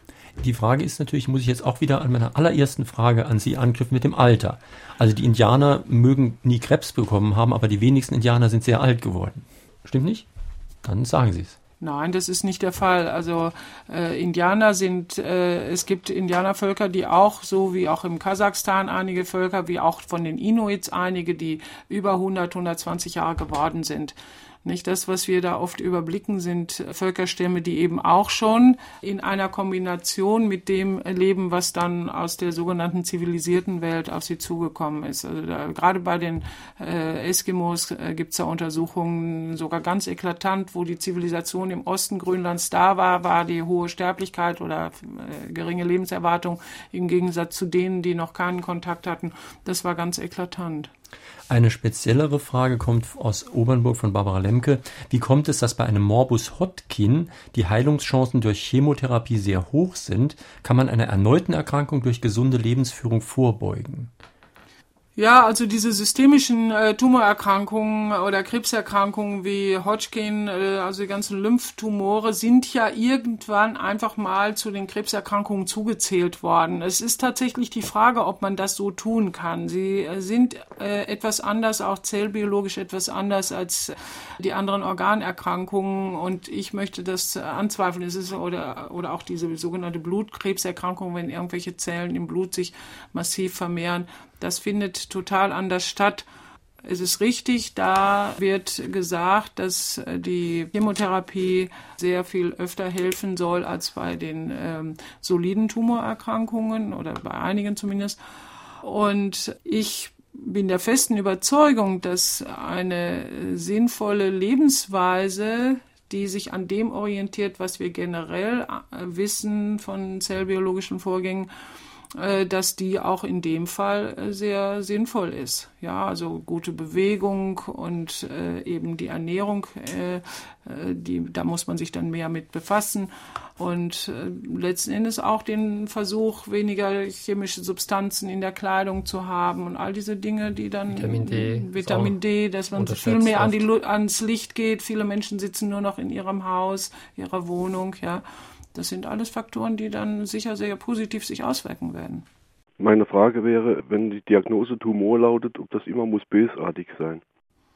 Die Frage ist natürlich, muss ich jetzt auch wieder an meiner allerersten Frage an Sie anknüpfen mit dem Alter. Also die Indianer mögen nie Krebs bekommen haben, aber die wenigsten Indianer sind sehr alt geworden. Stimmt nicht? Dann sagen Sie es. Nein, das ist nicht der Fall. Also äh, Indianer sind, äh, es gibt Indianervölker, die auch, so wie auch im Kasachstan einige Völker, wie auch von den Inuits einige, die über 100, 120 Jahre geworden sind. Nicht das, was wir da oft überblicken, sind Völkerstämme, die eben auch schon in einer Kombination mit dem leben, was dann aus der sogenannten zivilisierten Welt auf sie zugekommen ist. Also da, gerade bei den äh, Eskimos äh, gibt es da Untersuchungen, sogar ganz eklatant, wo die Zivilisation im Osten Grönlands da war, war die hohe Sterblichkeit oder äh, geringe Lebenserwartung im Gegensatz zu denen, die noch keinen Kontakt hatten. Das war ganz eklatant. Eine speziellere Frage kommt aus Obernburg von Barbara Lemke. Wie kommt es, dass bei einem Morbus Hodgkin die Heilungschancen durch Chemotherapie sehr hoch sind? Kann man einer erneuten Erkrankung durch gesunde Lebensführung vorbeugen? Ja, also diese systemischen äh, Tumorerkrankungen oder Krebserkrankungen wie Hodgkin, äh, also die ganzen Lymphtumore, sind ja irgendwann einfach mal zu den Krebserkrankungen zugezählt worden. Es ist tatsächlich die Frage, ob man das so tun kann. Sie äh, sind äh, etwas anders, auch zellbiologisch etwas anders als die anderen Organerkrankungen und ich möchte das anzweifeln. Es ist oder, oder auch diese sogenannte Blutkrebserkrankung, wenn irgendwelche Zellen im Blut sich massiv vermehren das findet total anders statt. Es ist richtig, da wird gesagt, dass die Chemotherapie sehr viel öfter helfen soll als bei den ähm, soliden Tumorerkrankungen oder bei einigen zumindest. Und ich bin der festen Überzeugung, dass eine sinnvolle Lebensweise, die sich an dem orientiert, was wir generell äh, wissen von zellbiologischen Vorgängen, äh, dass die auch in dem Fall äh, sehr sinnvoll ist. Ja, also gute Bewegung und äh, eben die Ernährung, äh, die, da muss man sich dann mehr mit befassen. Und äh, letzten Endes auch den Versuch, weniger chemische Substanzen in der Kleidung zu haben und all diese Dinge, die dann Vitamin D, Vitamin D, dass man viel mehr an die, ans Licht geht. Viele Menschen sitzen nur noch in ihrem Haus, ihrer Wohnung, ja. Das sind alles Faktoren, die dann sicher sehr positiv sich auswirken werden. Meine Frage wäre, wenn die Diagnose Tumor lautet, ob das immer muss bösartig sein.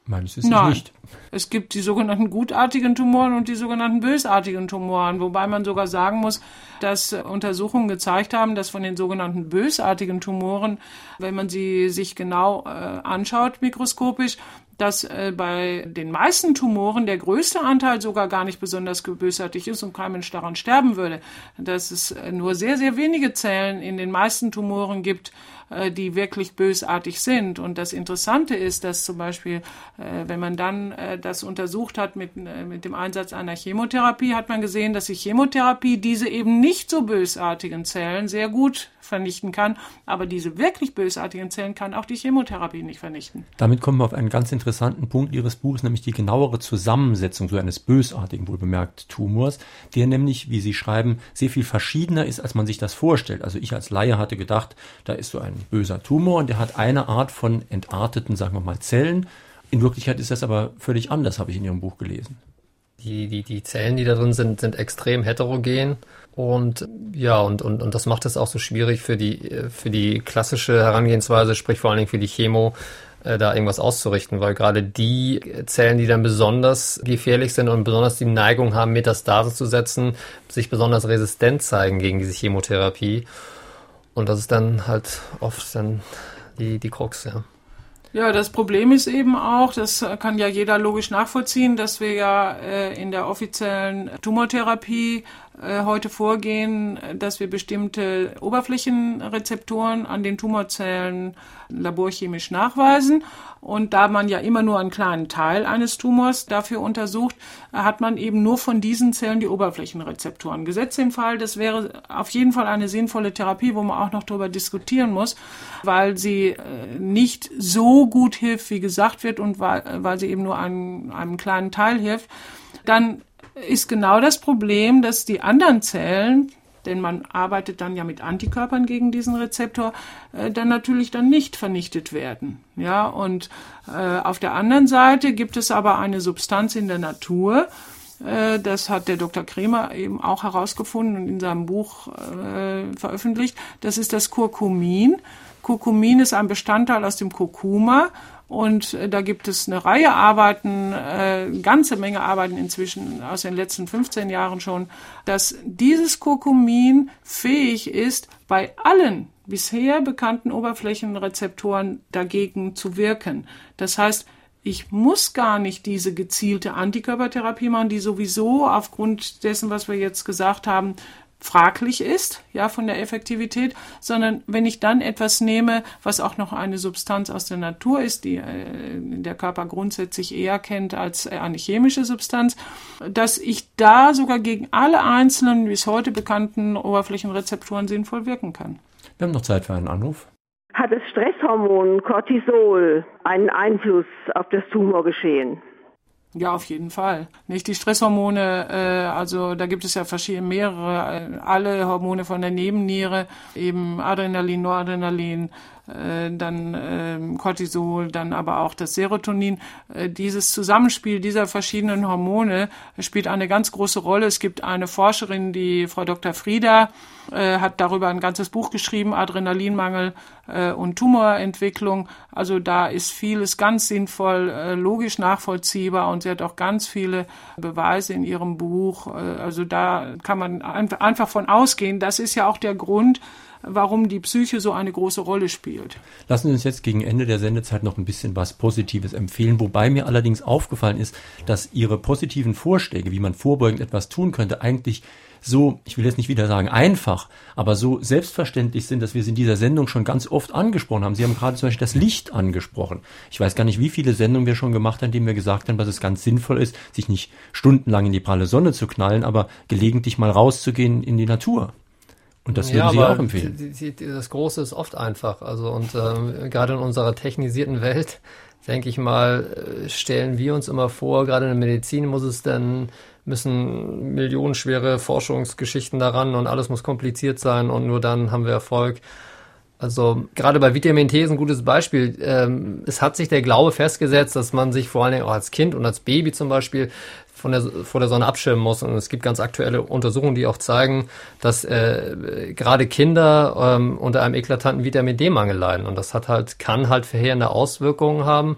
Meines ist Nein. nicht. Es gibt die sogenannten gutartigen Tumoren und die sogenannten bösartigen Tumoren, wobei man sogar sagen muss, dass Untersuchungen gezeigt haben, dass von den sogenannten bösartigen Tumoren, wenn man sie sich genau äh, anschaut mikroskopisch, dass äh, bei den meisten Tumoren der größte Anteil sogar gar nicht besonders bösartig ist und kein Mensch daran sterben würde. Dass es nur sehr, sehr wenige Zellen in den meisten Tumoren gibt, äh, die wirklich bösartig sind. Und das Interessante ist, dass zum Beispiel, äh, wenn man dann äh, das untersucht hat mit, mit dem Einsatz einer Chemotherapie, hat man gesehen, dass die Chemotherapie diese eben nicht so bösartigen Zellen sehr gut vernichten kann. Aber diese wirklich bösartigen Zellen kann auch die Chemotherapie nicht vernichten. Damit kommen wir auf einen ganz interessanten Punkt Ihres Buches, nämlich die genauere Zusammensetzung so eines bösartigen, wohlbemerkt, Tumors, der nämlich, wie Sie schreiben, sehr viel verschiedener ist, als man sich das vorstellt. Also ich als Laie hatte gedacht, da ist so ein böser Tumor und der hat eine Art von entarteten, sagen wir mal, Zellen. In Wirklichkeit ist das aber völlig anders, habe ich in Ihrem Buch gelesen. Die, die, die Zellen, die da drin sind, sind extrem heterogen. Und ja, und, und, und das macht es auch so schwierig für die, für die klassische Herangehensweise, sprich vor allen Dingen für die Chemo, äh, da irgendwas auszurichten, weil gerade die Zellen, die dann besonders gefährlich sind und besonders die Neigung haben, Metastase zu setzen, sich besonders resistent zeigen gegen diese Chemotherapie. Und das ist dann halt oft dann die, die Krux, ja. Ja, das Problem ist eben auch, das kann ja jeder logisch nachvollziehen, dass wir ja äh, in der offiziellen Tumortherapie äh, heute vorgehen, dass wir bestimmte Oberflächenrezeptoren an den Tumorzellen laborchemisch nachweisen. Und da man ja immer nur einen kleinen Teil eines Tumors dafür untersucht, hat man eben nur von diesen Zellen die Oberflächenrezeptoren. Gesetzt im Fall, das wäre auf jeden Fall eine sinnvolle Therapie, wo man auch noch darüber diskutieren muss, weil sie äh, nicht so gut hilft, wie gesagt wird und weil, weil sie eben nur einem, einem kleinen Teil hilft. Dann ist genau das Problem, dass die anderen Zellen, denn man arbeitet dann ja mit Antikörpern gegen diesen Rezeptor, äh, dann natürlich dann nicht vernichtet werden. Ja, und äh, auf der anderen Seite gibt es aber eine Substanz in der Natur, äh, das hat der Dr. Kremer eben auch herausgefunden und in seinem Buch äh, veröffentlicht. Das ist das Kurkumin. Kurkumin ist ein Bestandteil aus dem Kurkuma und äh, da gibt es eine Reihe Arbeiten, äh, ganze Menge Arbeiten inzwischen aus den letzten 15 Jahren schon, dass dieses Kurkumin fähig ist, bei allen bisher bekannten Oberflächenrezeptoren dagegen zu wirken. Das heißt, ich muss gar nicht diese gezielte Antikörpertherapie machen, die sowieso aufgrund dessen, was wir jetzt gesagt haben, fraglich ist, ja, von der Effektivität, sondern wenn ich dann etwas nehme, was auch noch eine Substanz aus der Natur ist, die äh, der Körper grundsätzlich eher kennt als eine chemische Substanz, dass ich da sogar gegen alle einzelnen bis heute bekannten Oberflächenrezeptoren sinnvoll wirken kann. Wir haben noch Zeit für einen Anruf. Hat das Stresshormon Cortisol einen Einfluss auf das Tumorgeschehen? Ja, auf jeden Fall. Nicht die Stresshormone, äh, also da gibt es ja verschiedene, mehrere, äh, alle Hormone von der Nebenniere, eben Adrenalin, Noradrenalin, dann äh, Cortisol, dann aber auch das Serotonin. Äh, dieses Zusammenspiel dieser verschiedenen Hormone spielt eine ganz große Rolle. Es gibt eine Forscherin, die Frau Dr. Frieda, äh, hat darüber ein ganzes Buch geschrieben, Adrenalinmangel äh, und Tumorentwicklung. Also da ist vieles ganz sinnvoll, äh, logisch nachvollziehbar und sie hat auch ganz viele Beweise in ihrem Buch. Äh, also da kann man einfach von ausgehen. Das ist ja auch der Grund, warum die Psyche so eine große Rolle spielt. Lassen Sie uns jetzt gegen Ende der Sendezeit noch ein bisschen was Positives empfehlen, wobei mir allerdings aufgefallen ist, dass Ihre positiven Vorschläge, wie man vorbeugend etwas tun könnte, eigentlich so, ich will jetzt nicht wieder sagen einfach, aber so selbstverständlich sind, dass wir sie in dieser Sendung schon ganz oft angesprochen haben. Sie haben gerade zum Beispiel das Licht angesprochen. Ich weiß gar nicht, wie viele Sendungen wir schon gemacht haben, in denen wir gesagt haben, dass es ganz sinnvoll ist, sich nicht stundenlang in die pralle Sonne zu knallen, aber gelegentlich mal rauszugehen in die Natur. Und das würden ja, Sie auch empfehlen. Die, die, das Große ist oft einfach. Also und ähm, gerade in unserer technisierten Welt, (laughs) denke ich mal, äh, stellen wir uns immer vor, gerade in der Medizin muss es dann müssen millionenschwere Forschungsgeschichten daran und alles muss kompliziert sein und nur dann haben wir Erfolg. Also gerade bei Vitamin T ist ein gutes Beispiel. Ähm, es hat sich der Glaube festgesetzt, dass man sich vor allen Dingen auch als Kind und als Baby zum Beispiel von der, vor der Sonne abschirmen muss. Und es gibt ganz aktuelle Untersuchungen, die auch zeigen, dass äh, gerade Kinder ähm, unter einem eklatanten Vitamin D-Mangel leiden. Und das hat halt, kann halt verheerende Auswirkungen haben.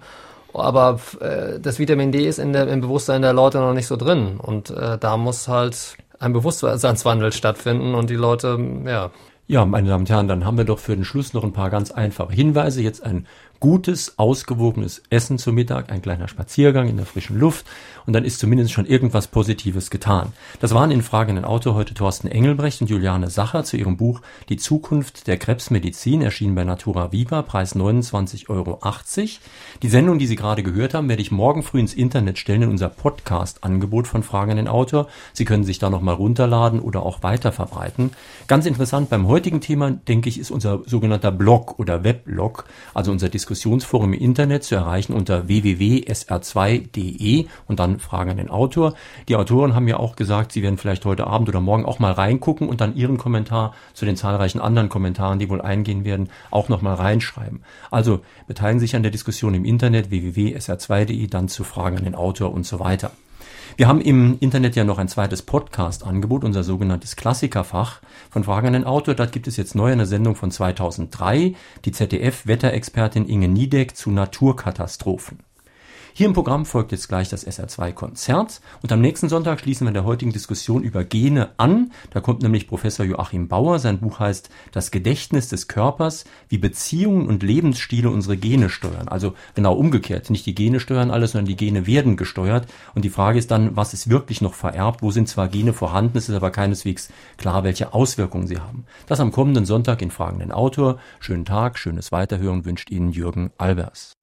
Aber äh, das Vitamin D ist in der, im Bewusstsein der Leute noch nicht so drin. Und äh, da muss halt ein Bewusstseinswandel stattfinden und die Leute, ja. Ja, meine Damen und Herren, dann haben wir doch für den Schluss noch ein paar ganz einfache Hinweise. Jetzt ein gutes, ausgewogenes Essen zu Mittag, ein kleiner Spaziergang in der frischen Luft und dann ist zumindest schon irgendwas Positives getan. Das waren in fragenden Auto heute Thorsten Engelbrecht und Juliane Sacher zu ihrem Buch Die Zukunft der Krebsmedizin, erschienen bei Natura Viva, Preis 29,80 Euro. Die Sendung, die Sie gerade gehört haben, werde ich morgen früh ins Internet stellen in unser Podcast-Angebot von fragenden Autor. Sie können sich da nochmal runterladen oder auch weiterverbreiten. Ganz interessant beim heutigen Thema, denke ich, ist unser sogenannter Blog oder Weblog, also unser Diskussion Diskussionsforum im Internet zu erreichen unter www.sr2.de und dann Fragen an den Autor. Die Autoren haben ja auch gesagt, sie werden vielleicht heute Abend oder morgen auch mal reingucken und dann ihren Kommentar zu den zahlreichen anderen Kommentaren, die wohl eingehen werden, auch noch mal reinschreiben. Also beteiligen sich an der Diskussion im Internet www.sr2.de, dann zu Fragen an den Autor und so weiter. Wir haben im Internet ja noch ein zweites Podcast-Angebot, unser sogenanntes Klassikerfach von Fragen an den Autor. Dort gibt es jetzt neu eine Sendung von 2003, die ZDF-Wetterexpertin Inge Niedeck zu Naturkatastrophen. Hier im Programm folgt jetzt gleich das SR2-Konzert und am nächsten Sonntag schließen wir in der heutigen Diskussion über Gene an. Da kommt nämlich Professor Joachim Bauer. Sein Buch heißt Das Gedächtnis des Körpers, wie Beziehungen und Lebensstile unsere Gene steuern. Also genau umgekehrt. Nicht die Gene steuern alles, sondern die Gene werden gesteuert. Und die Frage ist dann, was ist wirklich noch vererbt? Wo sind zwar Gene vorhanden, es ist aber keineswegs klar, welche Auswirkungen sie haben. Das am kommenden Sonntag in Fragenden Autor. Schönen Tag, schönes Weiterhören wünscht Ihnen Jürgen Albers.